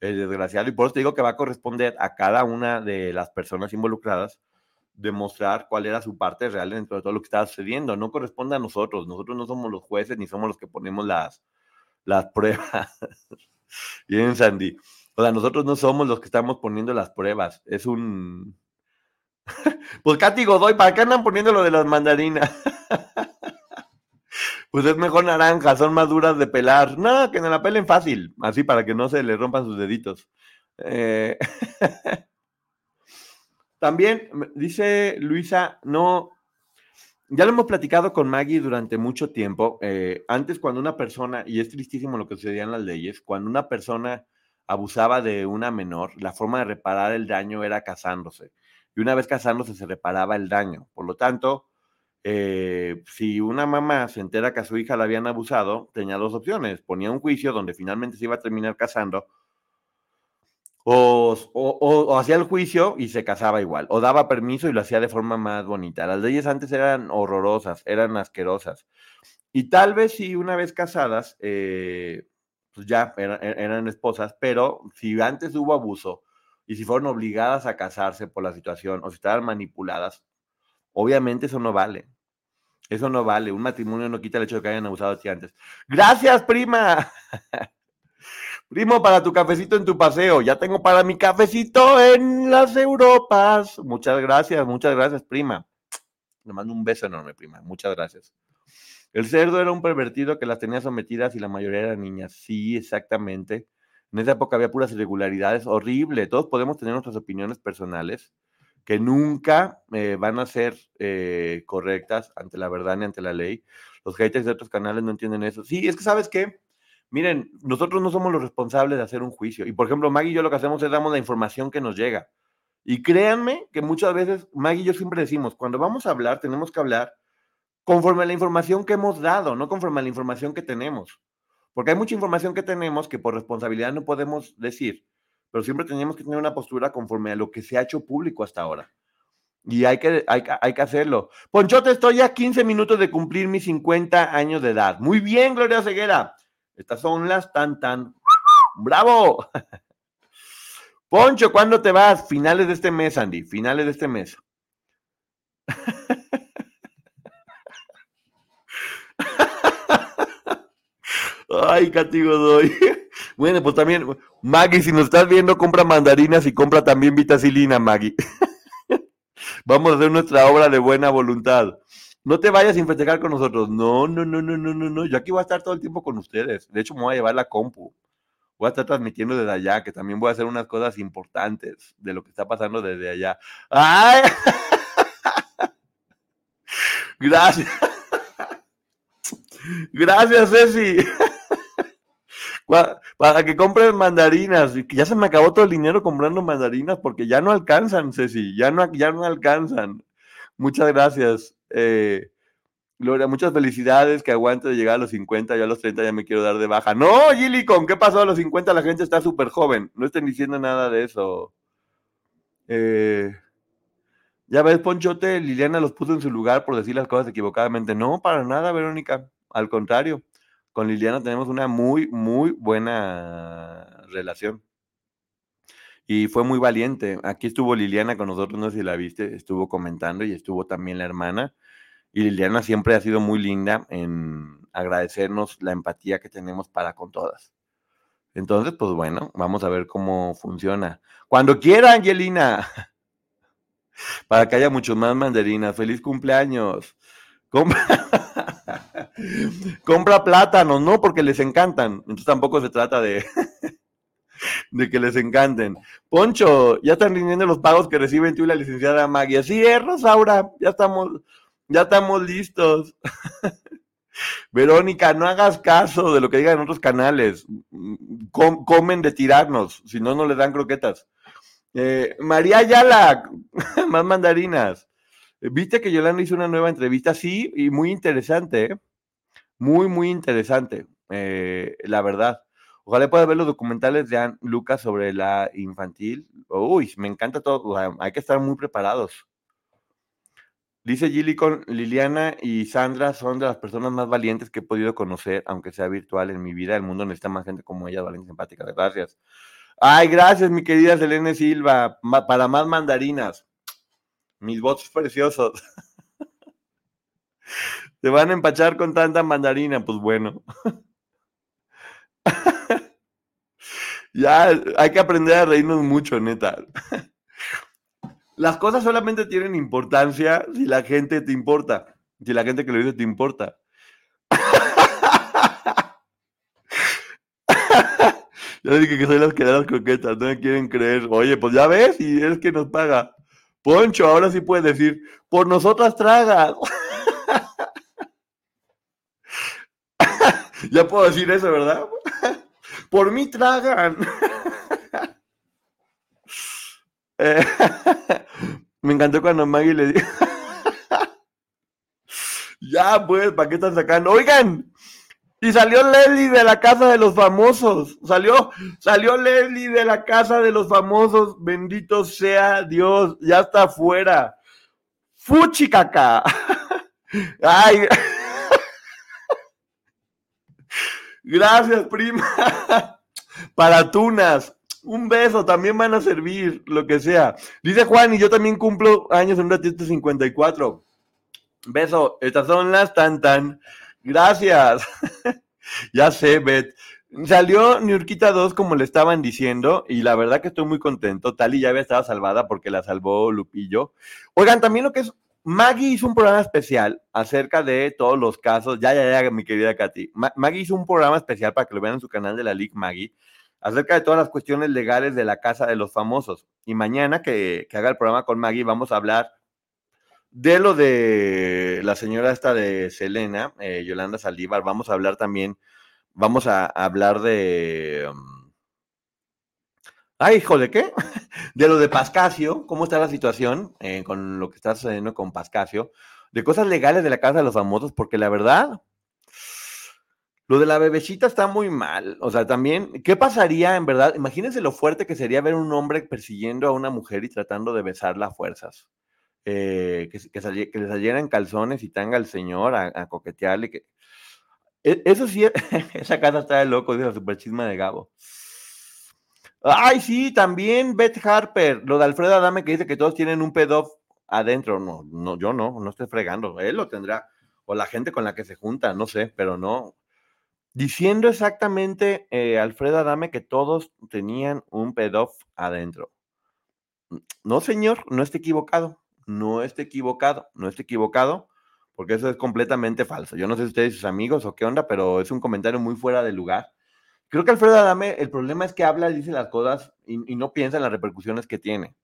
desgraciado. Y por eso te digo que va a corresponder a cada una de las personas involucradas demostrar cuál era su parte real dentro de todo lo que estaba sucediendo. No corresponde a nosotros. Nosotros no somos los jueces ni somos los que ponemos las, las pruebas. *laughs* Bien, Sandy. O sea, nosotros no somos los que estamos poniendo las pruebas. Es un. *laughs* pues Katy Godoy, ¿para qué andan poniendo lo de las mandarinas? *laughs* Pues es mejor naranja, son más duras de pelar. No, que no la pelen fácil, así para que no se le rompan sus deditos. Eh, *laughs* también dice Luisa, no, ya lo hemos platicado con Maggie durante mucho tiempo. Eh, antes cuando una persona, y es tristísimo lo que sucedía en las leyes, cuando una persona abusaba de una menor, la forma de reparar el daño era casándose. Y una vez casándose se reparaba el daño. Por lo tanto, eh, si una mamá se entera que a su hija la habían abusado, tenía dos opciones. Ponía un juicio donde finalmente se iba a terminar casando, o, hacía el juicio y se casaba igual, o daba permiso y lo hacía de forma más bonita. Las leyes antes eran horrorosas, eran asquerosas. Y tal vez si una vez casadas, eh, pues ya eran, eran esposas, pero si antes hubo abuso y si fueron obligadas a casarse por la situación o si estaban manipuladas, Obviamente eso no vale. Eso no vale. Un matrimonio no quita el hecho de que hayan abusado de ti antes. Gracias, prima. *laughs* Primo, para tu cafecito en tu paseo. Ya tengo para mi cafecito en las Europas. Muchas gracias, muchas gracias, prima. Le mando un beso enorme, prima. Muchas gracias. El cerdo era un pervertido que las tenía sometidas y la mayoría eran niñas. Sí, exactamente. En esa época había puras irregularidades. Horrible. Todos podemos tener nuestras opiniones personales que nunca eh, van a ser eh, correctas ante la verdad ni ante la ley. Los haters de otros canales no entienden eso. Sí, es que sabes qué, miren, nosotros no somos los responsables de hacer un juicio. Y por ejemplo, Maggie y yo lo que hacemos es damos la información que nos llega. Y créanme que muchas veces, Maggie y yo siempre decimos, cuando vamos a hablar, tenemos que hablar conforme a la información que hemos dado, no conforme a la información que tenemos. Porque hay mucha información que tenemos que por responsabilidad no podemos decir pero siempre tenemos que tener una postura conforme a lo que se ha hecho público hasta ahora. Y hay que, hay, hay, que hacerlo. Ponchote, estoy a 15 minutos de cumplir mis 50 años de edad. Muy bien, Gloria Ceguera. Estas son las tan tan. ¡Bravo! *laughs* Poncho, ¿cuándo te vas? Finales de este mes, Andy. Finales de este mes. *laughs* Ay, castigo doy. *laughs* Bueno, pues también, Maggie, si nos estás viendo, compra mandarinas y compra también vitacilina, Maggie. *laughs* Vamos a hacer nuestra obra de buena voluntad. No te vayas sin festejar con nosotros. No, no, no, no, no, no, no. Yo aquí voy a estar todo el tiempo con ustedes. De hecho, me voy a llevar la compu. Voy a estar transmitiendo desde allá, que también voy a hacer unas cosas importantes de lo que está pasando desde allá. ¡Ay! *laughs* Gracias. Gracias, Ceci. Para que compres mandarinas. Ya se me acabó todo el dinero comprando mandarinas porque ya no alcanzan, Ceci. Ya no, ya no alcanzan. Muchas gracias. Eh, Gloria, muchas felicidades. Que aguante de llegar a los 50. Ya a los 30 ya me quiero dar de baja. No, Gilicon, ¿qué pasó a los 50? La gente está súper joven. No estén diciendo nada de eso. Eh, ya ves, Ponchote, Liliana los puso en su lugar por decir las cosas equivocadamente. No, para nada, Verónica. Al contrario con Liliana tenemos una muy, muy buena relación. Y fue muy valiente. Aquí estuvo Liliana con nosotros, no sé si la viste, estuvo comentando y estuvo también la hermana. Y Liliana siempre ha sido muy linda en agradecernos la empatía que tenemos para con todas. Entonces, pues bueno, vamos a ver cómo funciona. Cuando quiera, Angelina. *laughs* Para que haya muchos más mandarinas. Feliz cumpleaños. *laughs* plátanos, ¿no? Porque les encantan. Entonces tampoco se trata de, *laughs* de que les encanten. Poncho, ya están rindiendo los pagos que reciben tú y la licenciada Maggie. Así es, Rosaura, ya estamos, ya estamos listos. *laughs* Verónica, no hagas caso de lo que digan en otros canales. comen de tirarnos, si no, no les dan croquetas. Eh, María Ayala, *laughs* más mandarinas. Viste que Yolanda hizo una nueva entrevista, sí, y muy interesante, ¿eh? Muy, muy interesante, eh, la verdad. Ojalá pueda ver los documentales de Lucas sobre la infantil. Uy, me encanta todo, hay que estar muy preparados. Dice Gilly con Liliana y Sandra son de las personas más valientes que he podido conocer, aunque sea virtual en mi vida. El mundo necesita más gente como ella, valiente, simpática. Gracias. Ay, gracias, mi querida Selene Silva. para más mandarinas. Mis votos preciosos. *laughs* Te van a empachar con tanta mandarina, pues bueno. *laughs* ya hay que aprender a reírnos mucho, neta. Las cosas solamente tienen importancia si la gente te importa, si la gente que lo dice te importa. *laughs* ya dije que soy las que dan las croquetas, no me quieren creer. Oye, pues ya ves, y es que nos paga. Poncho, ahora sí puedes decir, por nosotras tragas. *laughs* *laughs* ya puedo decir eso, ¿verdad? *laughs* por mí tragan. *laughs* Eh, me encantó cuando Maggie le dijo, ya pues, ¿para qué están sacando? Oigan, y salió Leslie de la casa de los famosos. Salió, salió Leslie de la casa de los famosos. Bendito sea Dios. Ya está afuera. Fuchi caca. Ay. Gracias, prima. *laughs* Para tunas. Un beso, también van a servir, lo que sea. Dice Juan, y yo también cumplo años en un ratito 54. Beso, estas son las tan tan. Gracias. *laughs* ya sé, Bet. Salió Niurquita 2 como le estaban diciendo y la verdad que estoy muy contento. Tali ya había estado salvada porque la salvó Lupillo. Oigan, también lo que es, Maggie hizo un programa especial acerca de todos los casos. Ya, ya, ya, mi querida Katy. Maggie hizo un programa especial para que lo vean en su canal de la League Maggie acerca de todas las cuestiones legales de la casa de los famosos. Y mañana que, haga el programa con Maggie vamos a hablar de lo de la señora esta de Selena, eh, Yolanda Saldívar, vamos a hablar también, vamos a, hablar de... Um, ay, hijo, ¿de qué? *laughs* De lo de Pascasio, cómo está la situación eh, con lo que está sucediendo con Pascasio, de cosas legales de la Casa de los Famosos, porque la verdad, lo de la bebecita está muy mal. O sea, también, ¿qué pasaría en verdad? Imagínense lo fuerte que sería ver un hombre persiguiendo a una mujer y tratando de besarla a fuerzas. Eh, que, que, salieran calzones y tanga al señor a, coquetearle. Que... E, eso sí, *laughs* esa casa está de loco, dice la super chisma de Gabo. Ay, sí, también Beth Harper, lo de Alfredo Adame que dice que todos tienen un pedo adentro. No, no, yo no, no estoy fregando. Él lo tendrá, o la gente con la que se junta, no sé, pero no. Diciendo exactamente eh, Alfredo Adame que todos tenían un pedof adentro. No, señor, no esté equivocado, no esté equivocado, no esté equivocado, porque eso es completamente falso. Yo no sé ustedes sus amigos o qué onda, pero es un comentario muy fuera de lugar. Creo que Alfredo Adame, el problema es que habla y dice las cosas y, no piensa en las repercusiones que tiene.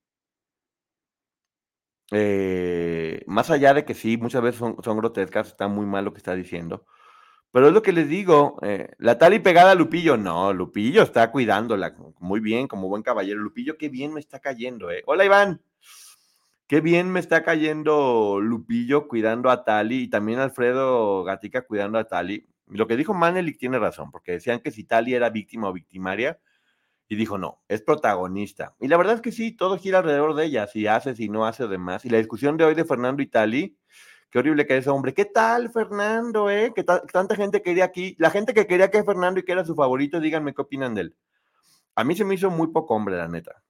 Eh, más allá de que sí, muchas veces son, grotescas, está muy mal lo que está diciendo. Pero es lo que les digo, eh, la tal y pegada a Lupillo, no, Lupillo está cuidándola muy bien, como buen caballero. Lupillo, qué bien me está cayendo, eh. Hola Iván, qué bien me está cayendo Lupillo cuidando a Tali y también Alfredo Gatica cuidando a Tali. Lo que dijo Manelik tiene razón, porque decían que si Tali era víctima o victimaria, y dijo, no, es protagonista. Y la verdad es que sí, todo gira alrededor de ella, si hace, si no hace, demás. Y la discusión de hoy de Fernando y Tali, qué horrible que es ese hombre. ¿Qué tal, Fernando, eh? Que tanta gente quería aquí. La gente que quería que Fernando y que era su favorito, díganme qué opinan de él. A mí se me hizo muy poco hombre, la neta.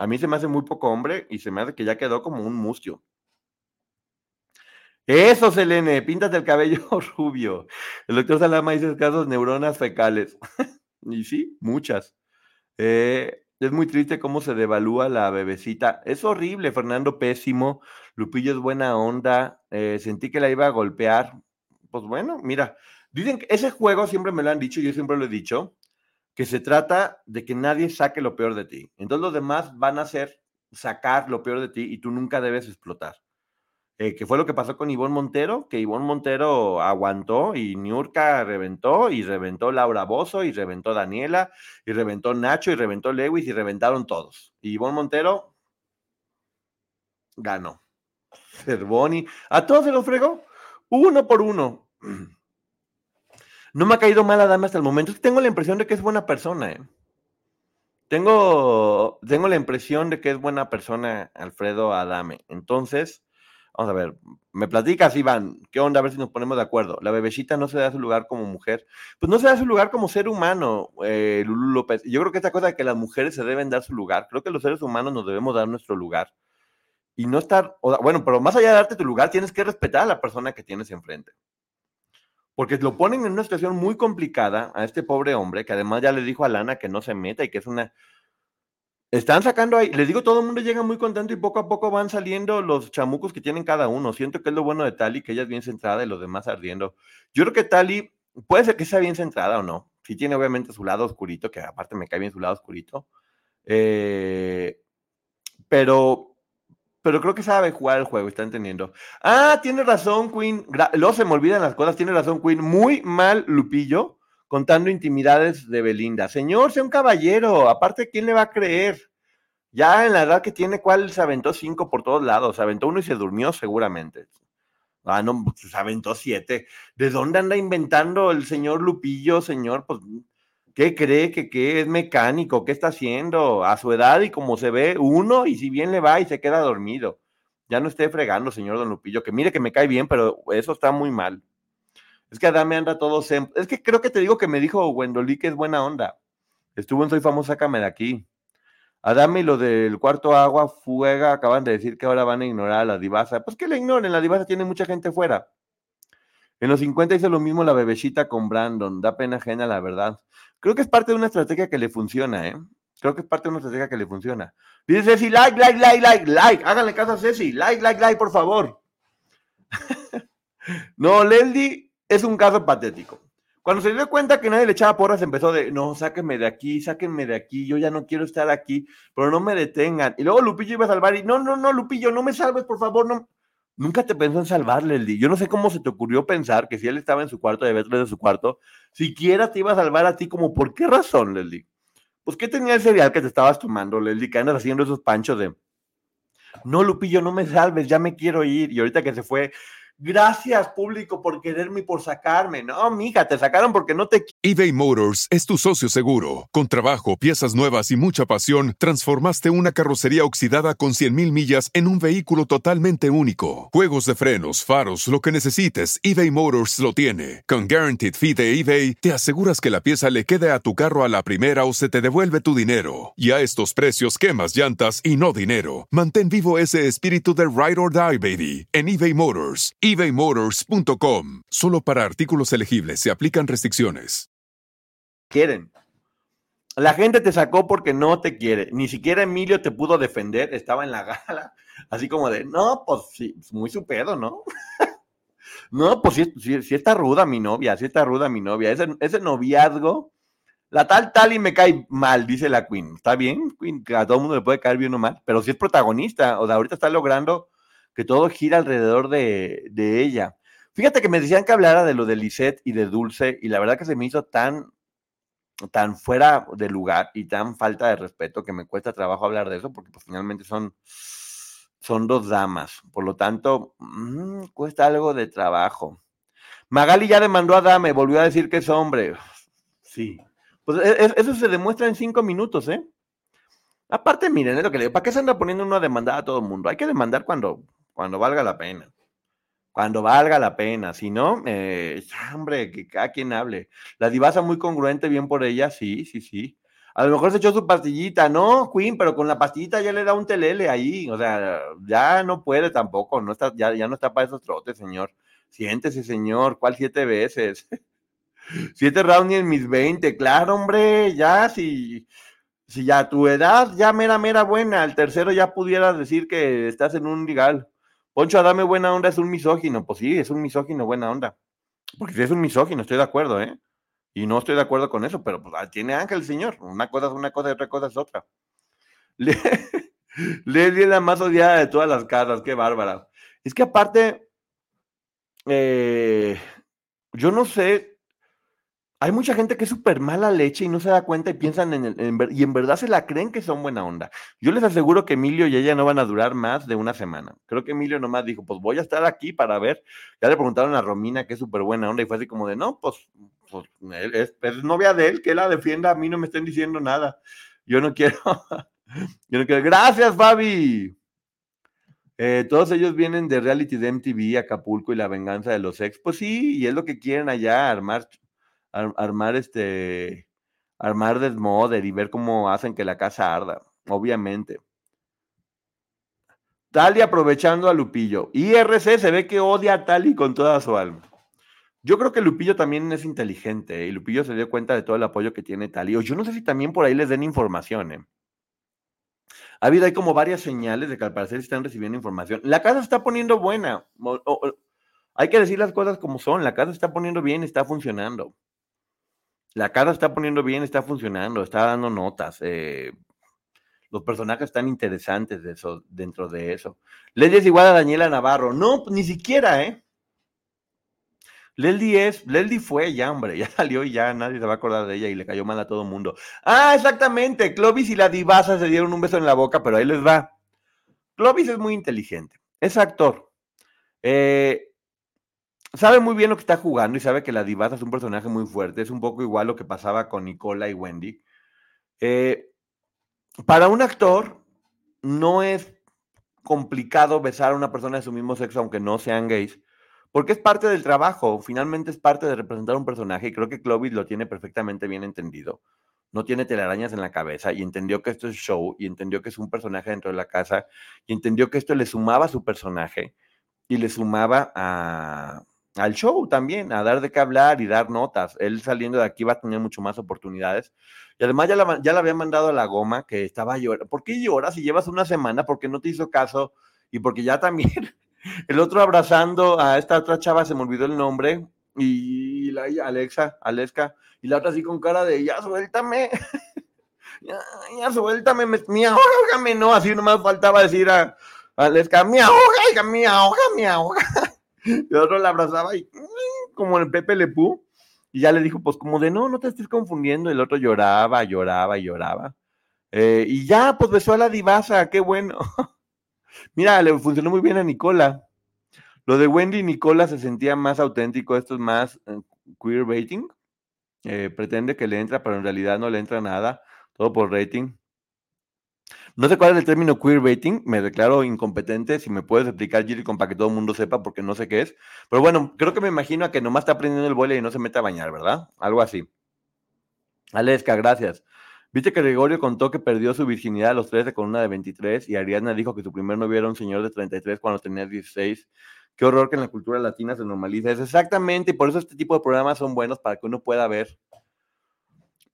A mí se me hace muy poco hombre y se me hace que ya quedó como un mustio. Eso, Selene, píntate el cabello *laughs* rubio. El doctor Salama dice casos neuronas fecales. *laughs* y sí, muchas. Eh, es muy triste cómo se devalúa la bebecita. Es horrible, Fernando pésimo. Lupillo es buena onda. Eh, sentí que la iba a golpear. Pues bueno, mira, dicen que ese juego siempre me lo han dicho, yo siempre lo he dicho, que se trata de que nadie saque lo peor de ti. Entonces los demás van a hacer sacar lo peor de ti y tú nunca debes explotar. Eh, que fue lo que pasó con Ivonne Montero, que Ivonne Montero aguantó y Niurka reventó y reventó Laura Bozo y reventó Daniela y reventó Nacho y reventó Lewis y reventaron todos. Y Ivonne Montero ganó. Cervoni, a todos se los fregó, uno por uno. *clears throat* No me ha caído mal a hasta el momento. Tengo la impresión de que es buena persona. ¿eh? Tengo, tengo la impresión de que es buena persona Alfredo Adame. Entonces, Vamos a ver, me platicas, Iván, ¿qué onda? A ver si nos ponemos de acuerdo. La bebecita no se da su lugar como mujer. Pues no se da su lugar como ser humano, eh, Lulu López. Yo creo que esta cosa de que las mujeres se deben dar su lugar, creo que los seres humanos nos debemos dar nuestro lugar. Y no estar, bueno, pero más allá de darte tu lugar, tienes que respetar a la persona que tienes enfrente. Porque lo ponen en una situación muy complicada a este pobre hombre, que además ya le dijo a Lana que no se meta y que es una están sacando ahí, les digo, todo el mundo llega muy contento y poco a poco van saliendo los chamucos que tienen cada uno. Siento que es lo bueno de Tali, que ella es bien centrada y los demás ardiendo. Yo creo que Tali puede ser que sea bien centrada o no. Sí tiene obviamente su lado oscurito, que aparte me cae bien su lado oscurito. Eh, pero, pero creo que sabe jugar el juego, está entendiendo. Ah, tiene razón, Queen. Luego se me olvidan las cosas, tiene razón, Queen. Muy mal, Lupillo contando intimidades de Belinda. Señor, sea un caballero, aparte, ¿quién le va a creer? Ya en la edad que tiene, ¿cuál se aventó cinco por todos lados? Se aventó uno y se durmió seguramente. Ah, no, pues, se aventó siete. ¿De dónde anda inventando el señor Lupillo, señor? Pues, ¿qué cree que qué es mecánico? ¿Qué está haciendo? A su edad y como se ve, uno, y si bien le va y se queda dormido. Ya no esté fregando, señor Don Lupillo, que mire que me cae bien, pero eso está muy mal. Es que Adame anda todo Es que creo que te digo que me dijo Wendolí que es buena onda. Estuvo en Soy Famosa, sácame de aquí. Adame y lo del cuarto agua, fuega, acaban de decir que ahora van a ignorar a la divasa. Pues que la ignoren, la divasa tiene mucha gente fuera. En los 50 hizo lo mismo la bebecita con Brandon. Da pena ajena, la verdad. Creo que es parte de una estrategia que le funciona, ¿eh? Creo que es parte de una estrategia que le funciona. Dice Ceci, like, like, like, like, like. Háganle caso a Ceci. Like, like, like, por favor. *laughs* no, Leldi es un caso patético. Cuando se dio cuenta que nadie le echaba porras, empezó de, no, sáquenme de aquí, sáquenme de aquí, yo ya no quiero estar aquí, pero no me detengan. Y luego Lupillo iba a salvar y, no, no, no, Lupillo, no me salves, por favor, no. Nunca te pensó en salvarle, el Yo no sé cómo se te ocurrió pensar que si él estaba en su cuarto, de verle de su cuarto, siquiera te iba a salvar a ti, como, ¿por qué razón, Leldi? Pues, ¿qué tenía el cereal que te estabas tomando, Leldi? Que andas haciendo esos panchos de, no, Lupillo, no me salves, ya me quiero ir. Y ahorita que se fue, Gracias, público, por quererme y por sacarme. No, mija, te sacaron porque no te eBay Motors es tu socio seguro. Con trabajo, piezas nuevas y mucha pasión, transformaste una carrocería oxidada con 100.000 millas en un vehículo totalmente único. Juegos de frenos, faros, lo que necesites, eBay Motors lo tiene. Con Guaranteed Fee de eBay, te aseguras que la pieza le quede a tu carro a la primera o se te devuelve tu dinero. Y a estos precios, quemas llantas y no dinero. Mantén vivo ese espíritu de Ride or Die, baby, en eBay Motors ebaymotors.com. Solo para artículos elegibles se aplican restricciones. quieren. La gente te sacó porque no te quiere. Ni siquiera Emilio te pudo defender. Estaba en la gala. Así como de, no, pues sí, muy su pedo, ¿no? *laughs* no, pues sí, sí, está ruda mi novia, sí está ruda mi novia. Ese, ese noviazgo, la tal tal y me cae mal, dice la Queen. Está bien, Queen, que a todo el mundo le puede caer bien o mal, pero sí es protagonista. O sea, ahorita está logrando que todo gira alrededor de, de ella. Fíjate que me decían que hablara de lo de Lisette y de Dulce, y la verdad que se me hizo tan, tan fuera de lugar y tan falta de respeto que me cuesta trabajo hablar de eso, porque pues, finalmente son, son dos damas. Por lo tanto, mmm, cuesta algo de trabajo. Magali ya demandó a Dame, volvió a decir que es hombre. Sí. Pues es, eso se demuestra en cinco minutos, ¿eh? Aparte, miren, es lo que le digo, ¿para qué se anda poniendo uno a demandar a todo el mundo? Hay que demandar cuando, cuando valga la pena. Cuando valga la pena. Si no, eh, *laughs* hombre, que cada quien hable. La divasa muy congruente, bien por ella, sí, sí, sí. A lo mejor se echó su pastillita, no, Queen, pero con la pastillita ya le da un telele ahí. O sea, ya no puede tampoco, no está, ya, ya no está para esos trotes, señor. Siéntese, señor. ¿Cuál siete veces? *laughs* siete rounds en mis 20. Claro, hombre, ya, si, si ya tu edad, ya mera, mera buena, el tercero ya pudieras decir que estás en un legal. Poncho dame buena onda es un misógino. Pues sí, es un misógino buena onda. Porque si es un misógino, estoy de acuerdo, ¿eh? Y no estoy de acuerdo con eso, pero pues, tiene ángel el señor. Una cosa es una cosa y otra cosa es otra. *laughs* Leslie es la más odiada de todas las casas, qué bárbara. Es que aparte, eh, yo no sé, hay mucha gente que es súper mala leche y no se da cuenta y piensan en, el, y en verdad se la creen que son buena onda. Yo les aseguro que Emilio y ella no van a durar más de una semana. Creo que Emilio nomás dijo, pues voy a estar aquí para ver. Ya le preguntaron a Romina que es súper buena onda y fue así como de, no, pues, pues él, es, es, novia de él, que la defienda, a mí no me estén diciendo nada. Yo no *laughs* quiero, yo no quiero. Gracias, Fabi. Eh, todos ellos vienen de reality de MTV, Acapulco y la venganza de los ex. Pues sí, y es lo que quieren allá, armar armar este, armar desmoder y ver cómo hacen que la casa arda, obviamente. Tali aprovechando a Lupillo. IRC se ve que odia a Tali con toda su alma. Yo creo que Lupillo también es inteligente y Lupillo se dio cuenta de todo el apoyo que tiene Tali. O yo no sé si también por ahí les den información. ¿eh? Ha habido ahí como varias señales de que al parecer están recibiendo información. La casa está poniendo buena. Hay que decir las cosas como son. La casa está poniendo bien, está funcionando. La casa está poniendo bien, está funcionando, está dando notas. Eh, los personajes están interesantes dentro de eso. Leslie es igual a Daniela Navarro. No, ni siquiera, ¿eh? Leslie es, Leslie fue ya, hombre, *laughs* ya salió y ya nadie se va a acordar de ella y le cayó mal a todo mundo. Ah, exactamente, Clovis y la divasa se dieron un beso en la boca, pero ahí les va. Clovis es muy inteligente, es actor. Eh, sabe muy bien lo que está jugando y sabe que la divasa es un personaje muy fuerte. Es un poco igual lo que pasaba con Nicola y Wendy. Eh, para un actor, no es complicado besar a una persona de su mismo sexo, aunque no sean gays, porque es parte del trabajo. Finalmente es parte de representar un personaje y creo que Clovis lo tiene perfectamente bien entendido. No tiene telarañas en la cabeza y entendió que esto es show y entendió que es un personaje dentro de la casa y entendió que esto le sumaba a su personaje y le sumaba a, al show también, a dar de qué hablar y dar notas. Él saliendo de aquí va a tener mucho más oportunidades. Y además ya la, ya había mandado a la goma que estaba llorando. ¿Por qué lloras si llevas una semana? Porque no te hizo caso y porque ya también *laughs* el otro abrazando a esta otra chava, se me olvidó el nombre, y la Alexa, Aleska, y la otra así con cara de ya suéltame, *laughs* ya, suéltame, mi ahógame, no, así nomás faltaba decir a, a Aleska, mi ahoga, mi ahoga, mi ahoga. Y el otro la abrazaba y como el Pepe Le Pú. Y ya le dijo, pues como de no, no te estés confundiendo. El otro lloraba, lloraba lloraba. Eh, y ya, pues besó a la divasa, qué bueno. *laughs* Mira, le funcionó muy bien a Nicola. Lo de Wendy y Nicola se sentía más auténtico, esto es más eh, queerbaiting. Eh, pretende que le entra, pero en realidad no le entra nada, todo por rating. No sé cuál es el término queerbaiting, me declaro incompetente, si me puedes explicar, Gillicon, para que todo el mundo sepa, porque no sé qué es. Pero bueno, creo que me imagino a que nomás está aprendiendo el vuelo y no se mete a bañar, ¿verdad? Algo así. Aleska, gracias. Viste que Gregorio contó que perdió su virginidad a los 13 con una de 23 y Ariadna dijo que su primer novio era un señor de 33 cuando tenía 16. Qué horror que en la cultura latina se normaliza eso. Exactamente, y por eso este tipo de programas son buenos para que uno pueda ver,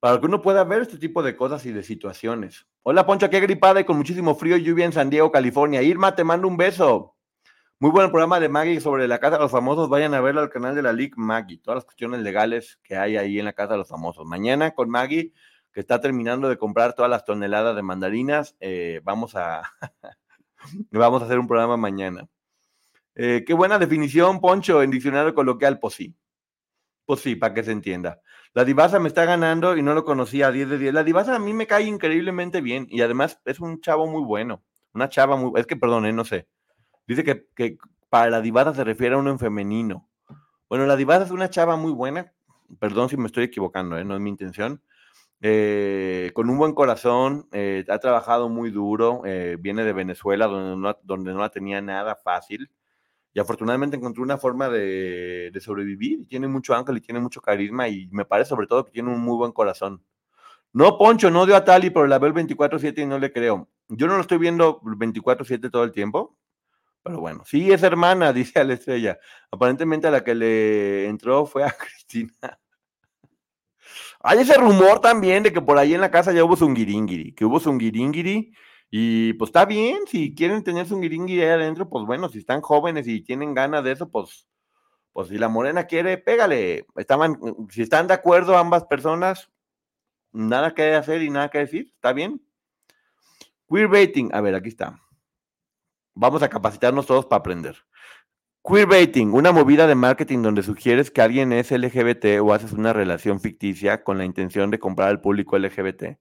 para que uno pueda ver este tipo de cosas y de situaciones. Hola Poncho, qué gripada y con muchísimo frío y lluvia en San Diego, California. Irma, te mando un beso. Muy buen programa de Maggie sobre la Casa de los Famosos. Vayan a verlo al canal de la League Maggie. Todas las cuestiones legales que hay ahí en la Casa de los Famosos. Mañana con Maggie, que está terminando de comprar todas las toneladas de mandarinas, eh, vamos, a *laughs* vamos a hacer un programa mañana. Eh, qué buena definición, Poncho, en diccionario coloquial, pues sí. Pues sí, para que se entienda. La divasa me está ganando y no lo conocía a 10 de 10. La divasa a mí me cae increíblemente bien y además es un chavo muy bueno. Una chava muy... Es que, perdón, eh, no sé. Dice que, que para la divasa se refiere a uno en femenino. Bueno, la divasa es una chava muy buena. Perdón si me estoy equivocando, ¿eh? no es mi intención. Eh, con un buen corazón, ha trabajado muy duro, viene de Venezuela, donde no, donde no la tenía nada fácil. Y afortunadamente encontró una forma de, sobrevivir. Tiene mucho ángel y tiene mucho carisma. Y me parece sobre todo que tiene un muy buen corazón. No, Poncho, no dio a Tali, pero la veo el 24-7 y no le creo. Yo no lo estoy viendo 24-7 todo el tiempo. Pero bueno, sí es hermana, *laughs* dice a la. Aparentemente a la que le entró fue a *laughs* Cristina. Hay ese rumor también de que por ahí en la casa ya hubo zungiringiri, que hubo zungiringiri y pues está bien, si quieren tener zungiringiri ahí adentro, pues bueno, si están jóvenes y tienen ganas de eso, pues, pues si la morena quiere, pégale. Estaban, si están de acuerdo ambas personas, nada que hacer y nada que decir, está bien. Queerbaiting, a ver, aquí está. Vamos a capacitarnos todos para aprender. Queerbaiting, una movida de marketing donde sugieres que alguien es LGBT o haces una relación ficticia con la intención de comprar al público LGBT.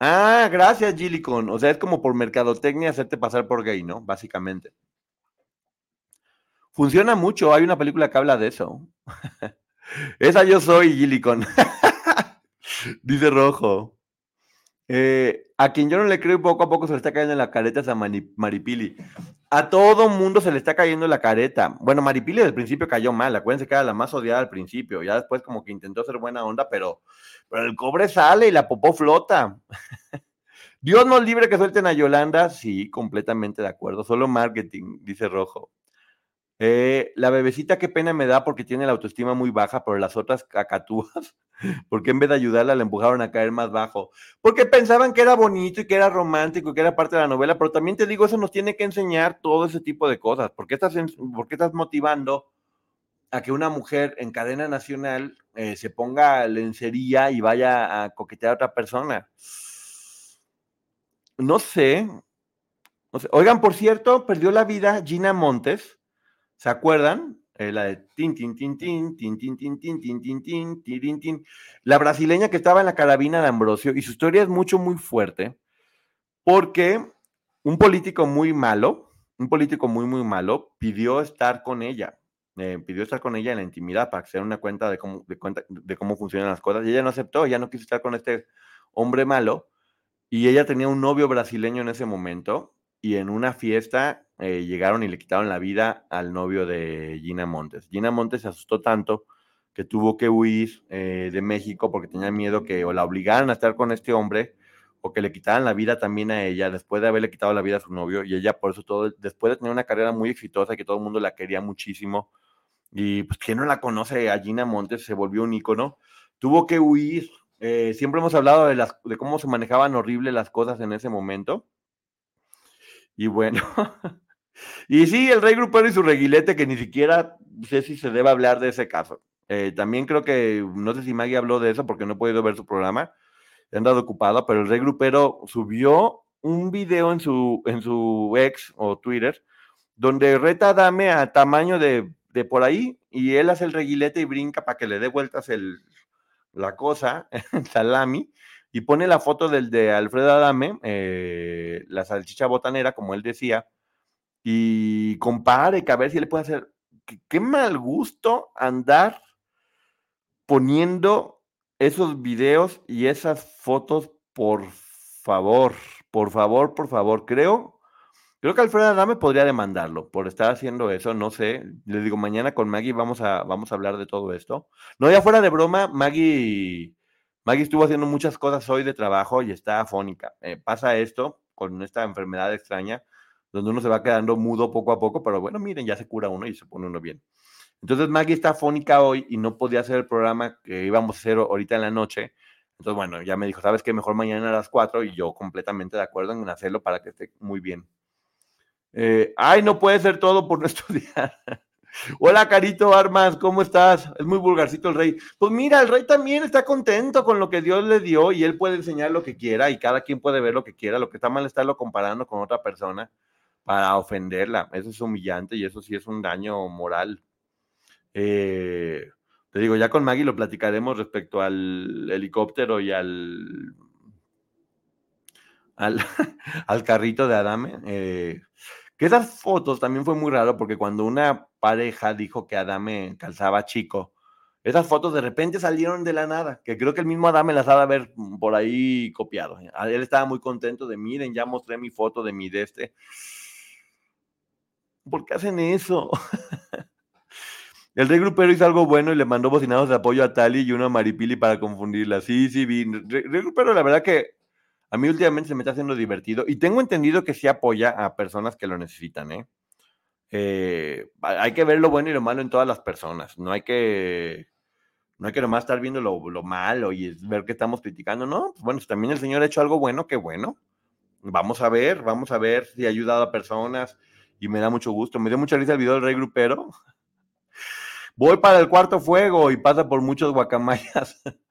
Ah, gracias, Gillicon. O sea, es como por mercadotecnia hacerte pasar por gay, ¿no? Básicamente. Funciona mucho. Hay una película que habla de eso. *laughs* Esa yo soy, Gillicon. *laughs* Dice Rojo. Eh, a quien yo no le creo poco a poco se le está cayendo en la careta a Maripili. A todo mundo se le está cayendo la careta. Bueno, Maripili desde el principio cayó mal. Acuérdense que era la más odiada al principio. Ya después como que intentó ser buena onda, pero, pero el cobre sale y la popó flota. *laughs* Dios nos libre que suelten a Yolanda. Sí, completamente de acuerdo. Solo marketing, dice Rojo. Eh, la bebecita, qué pena me da porque tiene la autoestima muy baja, pero las otras cacatúas, *laughs* porque en vez de ayudarla la empujaron a caer más bajo? Porque pensaban que era bonito y que era romántico y que era parte de la novela, pero también te digo, eso nos tiene que enseñar todo ese tipo de cosas. ¿Por estás, por qué estás motivando a que una mujer en cadena nacional eh, se ponga lencería y vaya a coquetear a otra persona? No sé. Oigan, por cierto, perdió la vida Gina Montes ¿Se acuerdan? Eh, la de tin, tin, tin, tin, tin, tin, tin, tin, tin, tin, tin, tin, tin, La brasileña que estaba en la carabina de Ambrosio, y su historia es mucho, muy fuerte, porque un político muy malo, un político muy, muy malo, pidió estar con ella. Eh, pidió estar con ella en la intimidad para que se den una cuenta de cómo, de, cuenta de cómo funcionan las cosas. Y ella no aceptó, ella no quiso estar con este hombre malo. Y ella tenía un novio brasileño en ese momento. Y en una fiesta eh, llegaron y le quitaron la vida al novio de Gina Montes. Gina Montes se asustó tanto que tuvo que huir eh, de México porque tenía miedo que o la obligaran a estar con este hombre o que le quitaran la vida también a ella después de haberle quitado la vida a su novio y ella por eso todo, después de tener una carrera muy exitosa que todo el mundo la quería muchísimo y pues quien no la conoce a Gina Montes se volvió un ícono, tuvo que huir. Eh, siempre hemos hablado de, las, de cómo se manejaban horrible las cosas en ese momento. Y bueno, *laughs* Y sí, el rey grupero y su reguilete, que ni siquiera sé si se debe hablar de ese caso. Eh, también creo que, no sé si Maggie habló de eso porque no he podido ver su programa, he andado ocupado, pero el rey grupero subió un video en su, en su ex o Twitter donde reta Dame a tamaño de, de, por ahí y él hace el reguilete y brinca para que le dé vueltas el, la cosa, *laughs* el salami, y pone la foto del de Alfredo Adame, eh, la salchicha botanera, como él decía, y compare, que a ver si le puede hacer. Qué, mal gusto andar poniendo esos videos y esas fotos, por favor, por favor, por favor. Creo, creo que Alfredo Adame podría demandarlo por estar haciendo eso. No sé. Les digo, mañana con Maggie vamos a, vamos a hablar de todo esto. No, ya fuera de broma, Maggie, Maggie estuvo haciendo muchas cosas hoy de trabajo y está afónica. Eh, pasa esto con esta enfermedad extraña, donde uno se va quedando mudo poco a poco, pero bueno, miren, ya se cura uno y se pone uno bien. Entonces Maggie está afónica hoy y no podía hacer el programa que íbamos a hacer ahorita en la noche. Entonces, bueno, ya me dijo, ¿sabes qué? Mejor mañana a las 4 y yo completamente de acuerdo en hacerlo para que esté muy bien. Eh, ay, no puede ser todo por no *laughs* estudiar. Hola, Carito Armas, ¿cómo estás? Es muy vulgarcito el rey. Pues mira, el rey también está contento con lo que Dios le dio y él puede enseñar lo que quiera y cada quien puede ver lo que quiera. Lo que está mal es estarlo comparando con otra persona para ofenderla. Eso es humillante y eso sí es un daño moral. Eh, te digo, ya con Maggie lo platicaremos respecto al helicóptero y al, al, *laughs* al carrito de Adame. Eh, que esas fotos también fue muy raro porque cuando una pareja dijo que Adame calzaba chico, esas fotos de repente salieron de la nada, que creo que el mismo Adame las ha de haber por ahí copiado. Él estaba muy contento de, miren, ya mostré mi foto de mi de este. ¿Por qué hacen eso? *laughs* El rey grupero hizo algo bueno y le mandó bocinados de apoyo a Tali y uno a Maripili para confundirla. Sí, sí, vi. Rey grupero, la verdad que a mí últimamente se me está haciendo divertido y tengo entendido que sí apoya a personas que lo necesitan, ¿eh? Eh, hay que ver lo bueno y lo malo en todas las personas. No hay que, no hay que nomás estar viendo lo, lo malo y ver que estamos criticando. No, pues bueno, si también el Señor ha hecho algo bueno, qué bueno. Vamos a ver, vamos a ver si ha ayudado a personas y me da mucho gusto. Me dio mucha risa el video del Rey Grupero. *laughs* Voy para el cuarto fuego y pasa por muchos guacamayas. *laughs*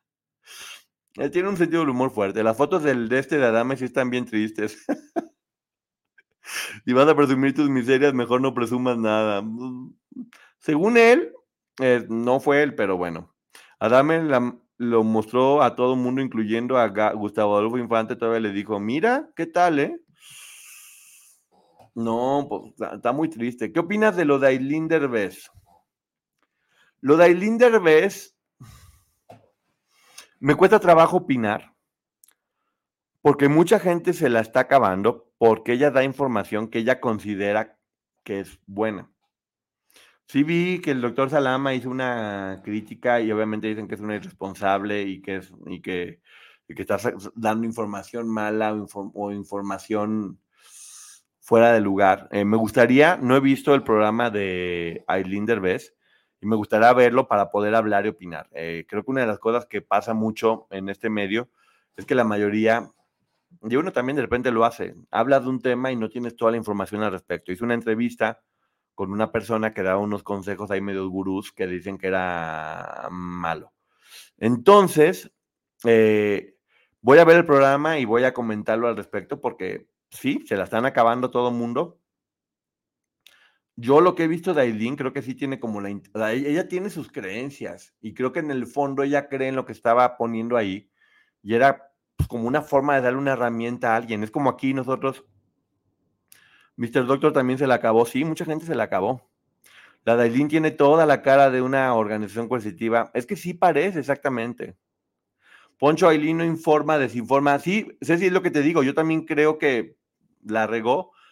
Él tiene un sentido del humor fuerte. Las fotos del, de este de Adame sí están bien tristes. *laughs* y vas a presumir tus miserias, mejor no presumas nada. Según él, eh, no fue él, pero bueno. Adame lo mostró a todo el mundo, incluyendo a Gustavo Adolfo Infante. Todavía le dijo: Mira, ¿qué tal, eh? No, pues está muy triste. ¿Qué opinas de lo de Aileen Derbez? Lo de Aileen Derbez, me cuesta trabajo opinar, porque mucha gente se la está acabando porque ella da información que ella considera que es buena. Sí vi que el doctor Salama hizo una crítica y obviamente dicen que es una irresponsable y que, es, y que, está dando información mala o, o información fuera de lugar. Eh, me gustaría, no he visto el programa de Aileen Derbez, y me gustaría verlo para poder hablar y opinar. Eh, creo que una de las cosas que pasa mucho en este medio es que la mayoría, y uno también de repente lo hace, habla de un tema y no tienes toda la información al respecto. Hice una entrevista con una persona que daba unos consejos ahí medios gurús que dicen que era malo. Entonces, eh, voy a ver el programa y voy a comentarlo al respecto porque sí, se la están acabando todo el mundo yo lo que he visto de Aileen, creo que sí tiene como la, Ella tiene sus creencias y creo que en el fondo ella cree en lo que estaba poniendo ahí y era pues, como una forma de darle una herramienta a alguien. Es como aquí nosotros. Mr. Doctor también se la acabó. Sí, mucha gente se la acabó. La de Aileen tiene toda la cara de una organización coercitiva. Es que sí parece exactamente. Poncho Aileen no informa, desinforma. Sí, Ceci, es lo que te digo. Yo también creo que la regó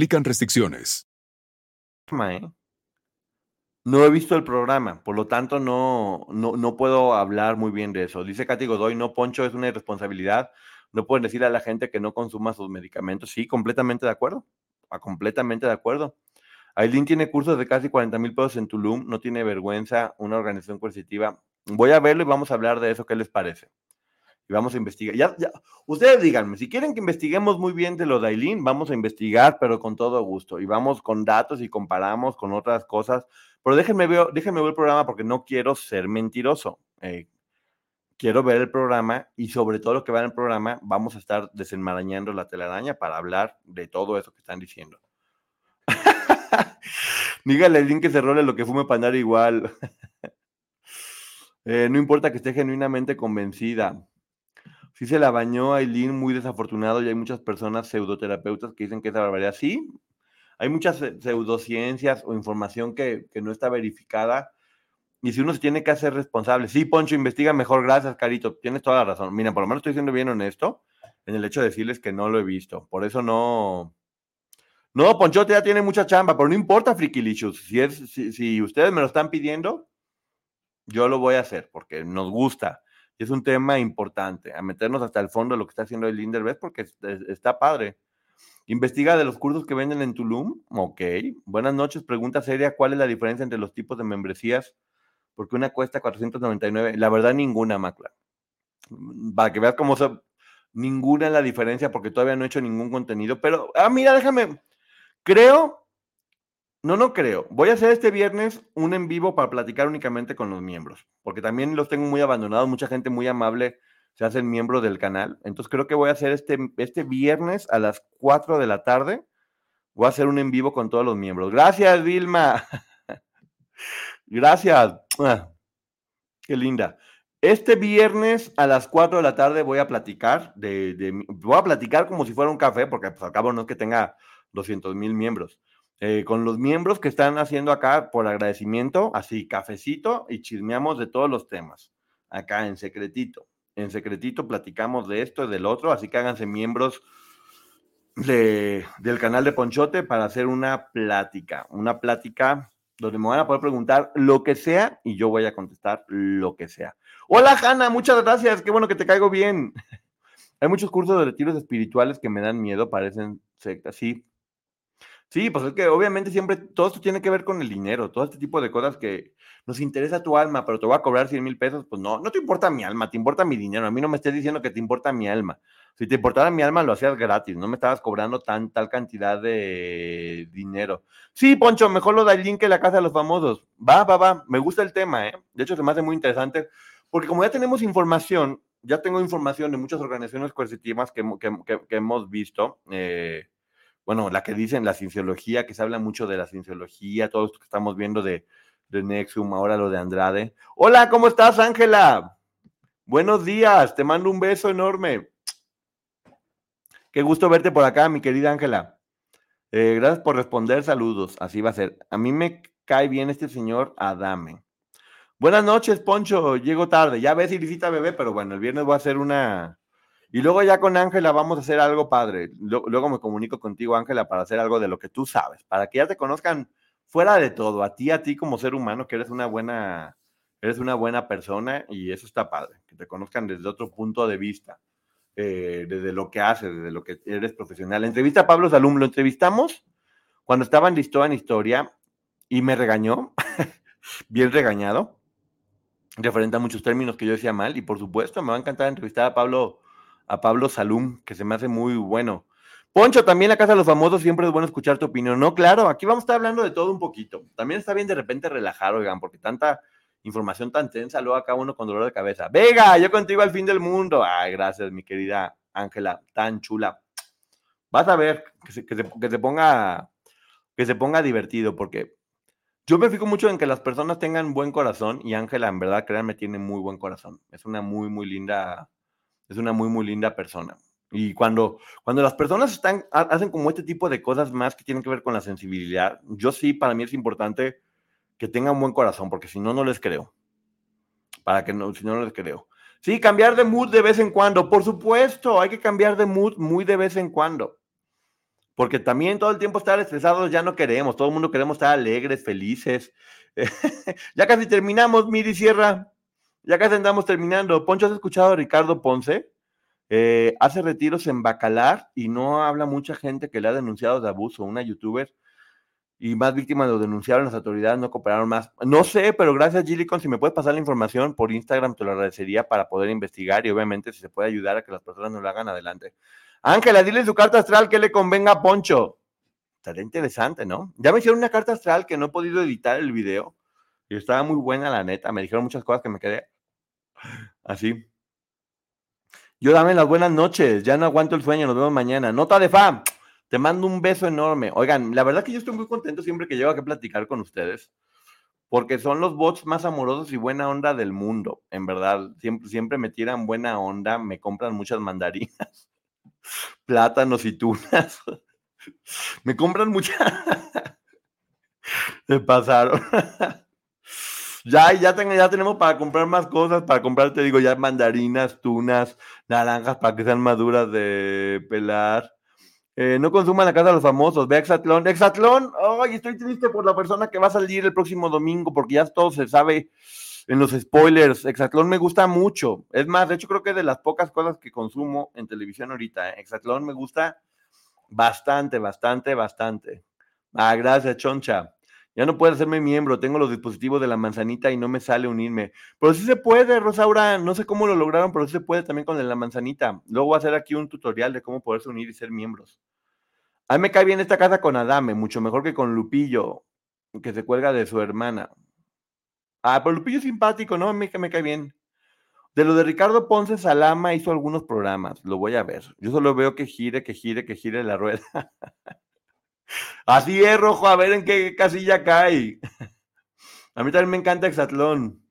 aplican restricciones. ¿eh? No he visto el programa, por lo tanto no, no, no, puedo hablar muy bien de eso. Dice Katy Godoy, no, Poncho, es una irresponsabilidad. No pueden decir a la gente que no consuma sus medicamentos. Sí, completamente de acuerdo. A ah, completamente de acuerdo. Aileen tiene cursos de casi 40 mil pesos en Tulum, no tiene vergüenza, una organización coercitiva. Voy a verlo y vamos a hablar de eso, ¿qué les parece? Y vamos a investigar. Ya, ustedes díganme, si quieren que investiguemos muy bien de lo de Aileen, vamos a investigar, pero con todo gusto. Y vamos con datos y comparamos con otras cosas. Pero déjenme ver, déjenme ver el programa porque no quiero ser mentiroso. Eh, quiero ver el programa y sobre todo lo que va en el programa, vamos a estar desenmarañando la telaraña para hablar de todo eso que están diciendo. *laughs* Dígale a que se role lo que fume para igual. *laughs* Eh, no importa que esté genuinamente convencida. Sí se la bañó Aileen, muy desafortunado, y hay muchas personas pseudoterapeutas que dicen que esa barbaridad. Sí, hay muchas pseudociencias o información que, no está verificada. Y si uno se tiene que hacer responsable, sí, Poncho, investiga mejor, gracias, Carito, tienes toda la razón. Mira, por lo menos estoy siendo bien honesto en el hecho de decirles que no lo he visto. Por eso no. No, Ponchote ya tiene mucha chamba, pero no importa, Frikilicious. Si, es, si, si ustedes me lo están pidiendo, yo lo voy a hacer porque nos gusta es un tema importante, a meternos hasta el fondo de lo que está haciendo el Linderbeth, porque está padre. Investiga de los cursos que venden en Tulum. Ok. Buenas noches. Pregunta seria: ¿cuál es la diferencia entre los tipos de membresías? Porque una cuesta 499. La verdad, ninguna, Macla. Mm, para que veas cómo se. Ninguna es la diferencia porque todavía no he hecho ningún contenido. Pero, ah, mira, déjame. Creo no, no creo. Voy a hacer este viernes un en vivo para platicar únicamente con los miembros, porque también los tengo muy abandonados, mucha gente muy amable se hacen miembros del canal. Entonces creo que voy a hacer este, este viernes a las 4 de la tarde. Voy a hacer un en vivo con todos los miembros. Gracias, Vilma. *laughs* Gracias. *tsk* Qué linda. Este viernes a las 4 de la tarde voy a platicar de, voy a platicar como si fuera un café, porque pues, al cabo no es que tenga 200 mil miembros eh, con los miembros que están haciendo acá por agradecimiento, así cafecito y chismeamos de todos los temas, acá en secretito. En secretito platicamos de esto y del otro, así que háganse miembros de, del canal de Ponchote para hacer una plática, una plática donde me van a poder preguntar lo que sea y yo voy a contestar lo que sea. Hola Hanna, muchas gracias, qué bueno que te caigo bien. *laughs* Hay muchos cursos de retiros espirituales que me dan miedo, parecen sectas, sí, Sí, pues es que obviamente siempre todo esto tiene que ver con el dinero, todo este tipo de cosas que nos interesa tu alma, pero te voy a cobrar 100 mil pesos, pues no, no te importa mi alma, te importa mi dinero. A mí no me estés diciendo que te importa mi alma. Si te importara mi alma, lo hacías gratis, no me estabas cobrando tan, tal cantidad de dinero. Sí, Poncho, mejor lo da el link que la casa de los famosos. Va, va, va, me gusta el tema, ¿eh? De hecho, se me hace muy interesante, porque como ya tenemos información, ya tengo información de muchas organizaciones coercitivas que, que hemos visto, eh, bueno, la que dicen la cienciología, que se habla mucho de la cienciología, todo esto que estamos viendo de, de ahora lo de Andrade. Hola, ¿cómo estás, Ángela? Buenos días, te mando un beso enorme. Qué gusto verte por acá, mi querida Ángela. Eh, gracias por responder, saludos. Así va a ser. A mí me cae bien este señor Adame. Buenas noches, Poncho. Llego tarde. Ya ves, visita bebé, pero bueno, el viernes voy a hacer una, y luego ya con Ángela vamos a hacer algo padre. Luego me comunico contigo, Ángela, para hacer algo de lo que tú sabes, para que ya te conozcan fuera de todo, a ti, a ti como ser humano, que eres una buena, eres una buena persona y eso está padre, que te conozcan desde otro punto de vista, eh, desde lo que haces, desde lo que eres profesional. Entrevista a Pablo Salum, lo entrevistamos cuando estaba en en Historia y me regañó, *laughs* bien regañado, referente a muchos términos que yo decía mal y por supuesto me va a encantar entrevistar a Pablo a Pablo Salum, que se me hace muy bueno. Poncho, también la Casa de los Famosos siempre es bueno escuchar tu opinión. No, claro, aquí vamos a estar hablando de todo un poquito. También está bien de repente relajar, oigan, porque tanta información tan tensa, luego acá uno con dolor de cabeza. Vega, yo contigo al fin del mundo. Ay, gracias, mi querida Ángela, tan chula. Vas a ver que se, que se, ponga que se ponga divertido, porque yo me fijo mucho en que las personas tengan buen corazón y Ángela, en verdad, créanme, tiene muy buen corazón. Es una muy, muy linda es una muy, muy linda persona. Y cuando, cuando las personas están, hacen como este tipo de cosas más que tienen que ver con la sensibilidad, yo sí, para mí es importante que tengan buen corazón, porque si no, no les creo. Para que no, si no, no les creo. Sí, cambiar de mood de vez en cuando, por supuesto, hay que cambiar de mood muy de vez en cuando. Porque también todo el tiempo estar estresados ya no queremos, todo el mundo queremos estar alegres, felices. *laughs* ya casi terminamos, Miri Sierra. Ya casi andamos terminando. Poncho, ¿has escuchado a Ricardo Ponce? Eh, hace retiros en Bacalar y no habla mucha gente que le ha denunciado de abuso, una youtuber. y más víctimas lo denunciaron, las autoridades no cooperaron más. No sé, pero gracias Gilicon, si me puedes pasar la información por Instagram, te lo agradecería para poder investigar y obviamente si se puede ayudar a que las personas no lo hagan adelante. Ángela, dile su carta astral que le convenga a Poncho. Estaría interesante, ¿no? Ya me hicieron una carta astral que no he podido editar el video y estaba muy buena la neta, me dijeron muchas cosas que me quedé así. Yo dame las buenas noches, ya no aguanto el sueño, nos vemos mañana. Nota de fam, te mando un beso enorme. Oigan, la verdad que yo estoy muy contento siempre que llego a platicar con ustedes, porque son los bots más amorosos y buena onda del mundo, en verdad. Siempre, siempre me tiran buena onda, me compran muchas mandarinas, *laughs* plátanos y tunas. *laughs* Me compran muchas. *laughs* Se pasaron. Ya, ya, tenemos para comprar más cosas, para comprar, te digo, ya mandarinas, tunas, naranjas para que sean maduras de pelar. Eh, no consuman la casa de los famosos, ve Exatlón. Exatlón, ay, estoy triste por la persona que va a salir el próximo domingo, porque ya todo se sabe en los spoilers. Exatlón me gusta mucho. Es más, de hecho, creo que es de las pocas cosas que consumo en televisión ahorita. ¿eh? Exatlón me gusta bastante, bastante, bastante. Ah, gracias, Choncha. Ya no puedo hacerme miembro, tengo los dispositivos de la manzanita y no me sale unirme. Pero sí se puede, Rosaura, no sé cómo lo lograron, pero sí se puede también con la manzanita. Luego voy a hacer aquí un tutorial de cómo poderse unir y ser miembros. A mí me cae bien esta casa con Adame, mucho mejor que con Lupillo, que se cuelga de su hermana. Ah, pero Lupillo es simpático, ¿no? A mí que me cae bien. De lo de Ricardo Ponce, Salama hizo algunos programas, lo voy a ver. Yo solo veo que gire, que gire, que gire la rueda. *laughs* Así es, Rojo, a ver en qué casilla cae. A mí también me encanta Exatlón.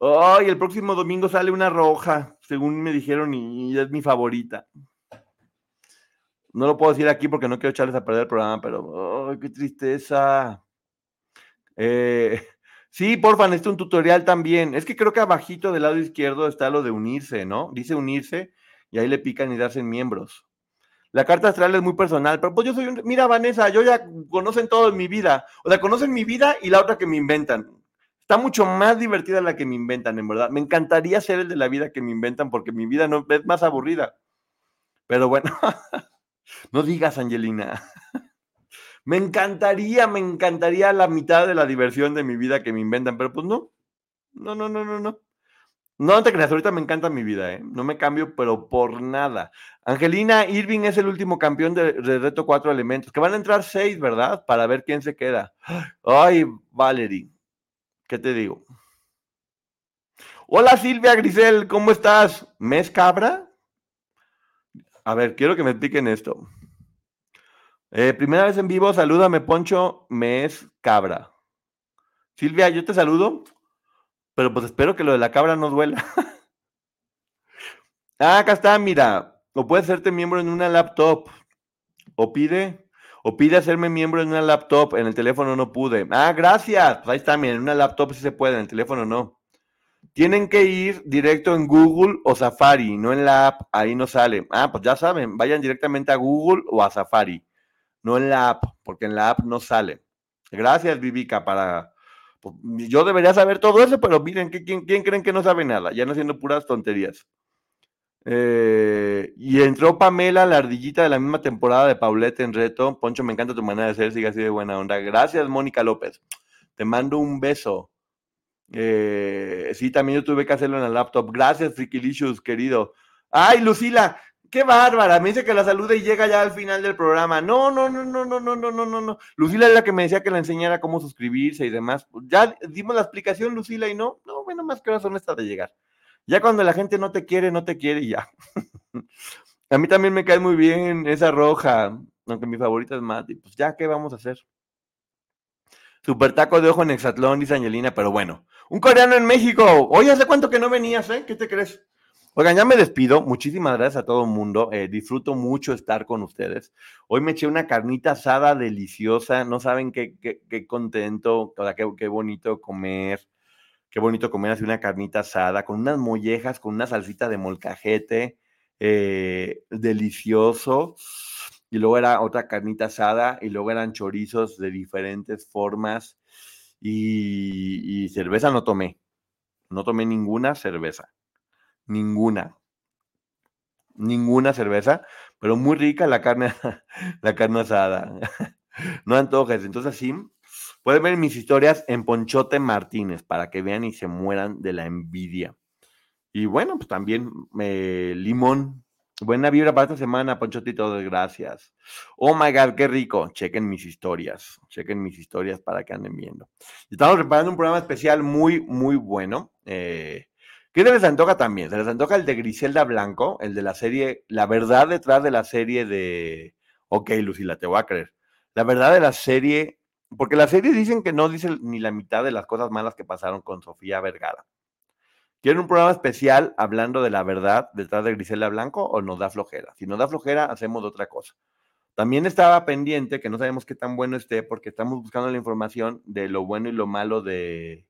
Ay, el próximo domingo sale una roja, según me dijeron, y es mi favorita. No lo puedo decir aquí porque no quiero echarles a perder el programa, pero ay, qué tristeza. Eh, sí, porfa, necesito un tutorial también. Es que creo que abajito del lado izquierdo está lo de unirse, ¿no? Dice unirse y ahí le pican y darse miembros. La carta astral es muy personal, pero pues yo soy un... Mira, Vanessa, yo ya conocen todo en mi vida. O sea, conocen mi vida y la otra que me inventan. Está mucho más divertida la que me inventan, en verdad. Me encantaría ser el de la vida que me inventan porque mi vida no es más aburrida. Pero bueno, *laughs* no digas, Angelina. *laughs* me encantaría, me encantaría la mitad de la diversión de mi vida que me inventan, pero pues no. No, no, no, no, no. No te creas, ahorita me encanta mi vida, ¿eh? No me cambio, pero por nada. Angelina Irving es el último campeón de, reto cuatro elementos, que van a entrar seis, ¿verdad? Para ver quién se queda. Ay, Valerie, ¿qué te digo? Hola Silvia Grisel, ¿cómo estás? ¿Mes cabra? A ver, quiero que me expliquen esto. Eh, primera vez en vivo, salúdame, Poncho, mes cabra. Silvia, yo te saludo. Pero pues espero que lo de la cabra no duela. *laughs* ah, acá está, mira. O puedes hacerte miembro en una laptop. O pide, o pide hacerme miembro en una laptop. En el teléfono no pude. Ah, gracias. Pues ahí está, miren, en una laptop sí se puede, en el teléfono no. Tienen que ir directo en Google o Safari, no en la app. Ahí no sale. Ah, pues ya saben, vayan directamente a Google o a Safari, no en la app, porque en la app no sale. Gracias, Vivica, para pues, yo debería saber todo eso, pero miren, ¿quién, quién creen que no sabe nada? Ya no haciendo puras tonterías. Eh, y entró Pamela, la ardillita de la misma temporada de Paulette en reto. Poncho, me encanta tu manera de ser, sigue así de buena onda. Gracias, Mónica López. Te mando un beso. Eh, sí, también yo tuve que hacerlo en el laptop. Gracias, Frikilicious, querido. Ay, Lucila, Qué bárbara, me dice que la salude y llega ya al final del programa. No, no, no, no, no, no, no, no, no, no. Lucila es la que me decía que le enseñara cómo suscribirse y demás. Ya dimos la explicación, Lucila, y no, no, bueno, más que son estas de llegar. Ya cuando la gente no te quiere, no te quiere y ya. *laughs* a mí también me cae muy bien esa roja, aunque mi favorita es Mati. Pues ya, ¿qué vamos a hacer? Super taco de ojo en Exatlón, dice Angelina, pero bueno. Un coreano en México. Oye, ¿hace cuánto que no venías, eh? ¿Qué te crees? Oigan, ya me despido. Muchísimas gracias a todo el mundo. Eh, disfruto mucho estar con ustedes. Hoy me eché una carnita asada deliciosa. No saben qué, qué, contento, o sea, qué, qué, bonito comer. Qué bonito comer así una carnita asada con unas mollejas, con una salsita de molcajete. Eh, delicioso. Y luego era otra carnita asada y luego eran chorizos de diferentes formas. y, y cerveza no tomé. No tomé ninguna cerveza ninguna. Ninguna cerveza, pero muy rica la carne, *laughs* la carne asada. *laughs* no antojes. Entonces, sí, pueden ver mis historias en Ponchote Martínez para que vean y se mueran de la envidia. Y bueno, pues también eh, limón. Buena vibra para esta semana, Ponchotito, gracias. Oh my God, qué rico. Chequen mis historias. Chequen mis historias para que anden viendo. Estamos preparando un programa especial muy, muy bueno. Eh, ¿Qué se les antoja también? Se les antoja el de Griselda Blanco, el de la serie, la verdad detrás de la serie de. Ok, Lucila, te voy a creer. La verdad de la serie, porque la serie dicen que no dice ni la mitad de las cosas malas que pasaron con Sofía Vergara. ¿Quieren un programa especial hablando de la verdad detrás de Griselda Blanco o nos da flojera? Si nos da flojera, hacemos otra cosa. También estaba pendiente, que no sabemos qué tan bueno esté, porque estamos buscando la información de lo bueno y lo malo de,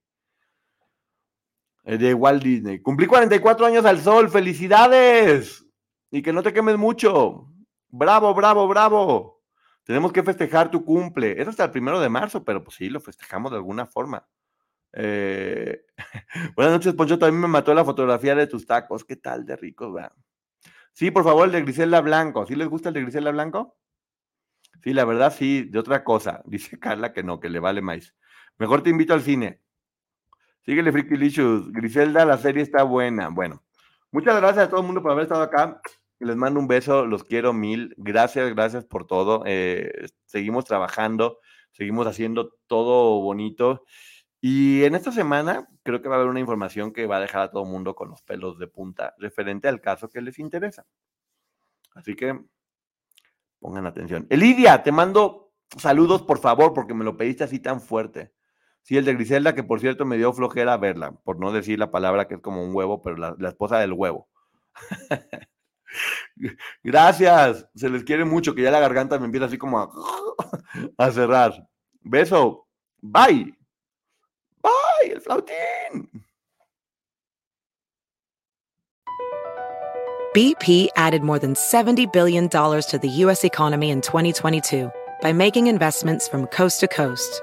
de Walt Disney. Cumplí 44 años al sol, felicidades. Y que no te quemes mucho. Bravo, bravo, bravo. Tenemos que festejar tu cumple. Es hasta el primero de marzo, pero pues sí, lo festejamos de alguna forma. Eh, *laughs* buenas noches, Poncho. También me mató la fotografía de tus tacos. ¿Qué tal de ricos, Sí, por favor, el de Griselda Blanco. ¿Sí les gusta el de Griselda Blanco? Sí, la verdad, sí, de otra cosa. *laughs* Dice Carla que no, que le vale más. Mejor te invito al cine. Síguele, Licious. Griselda, la serie está buena. Bueno, muchas gracias a todo el mundo por haber estado acá. Les mando un beso, los quiero mil. Gracias, gracias por todo. Eh, seguimos trabajando, seguimos haciendo todo bonito. Y en esta semana creo que va a haber una información que va a dejar a todo el mundo con los pelos de punta referente al caso que les interesa. Así que pongan atención. Elidia, te mando saludos, por favor, porque me lo pediste así tan fuerte. Sí, el de Griselda, que por cierto me dio flojera verla, por no decir la palabra que es como un huevo, pero la, esposa del huevo. *laughs* Gracias, se les quiere mucho, que ya la garganta me empieza así como a, *laughs* cerrar. Beso, bye. ¡Ay, el flautín! BP added more than $70 billion to the U.S. economy in 2022 by making investments from coast to coast.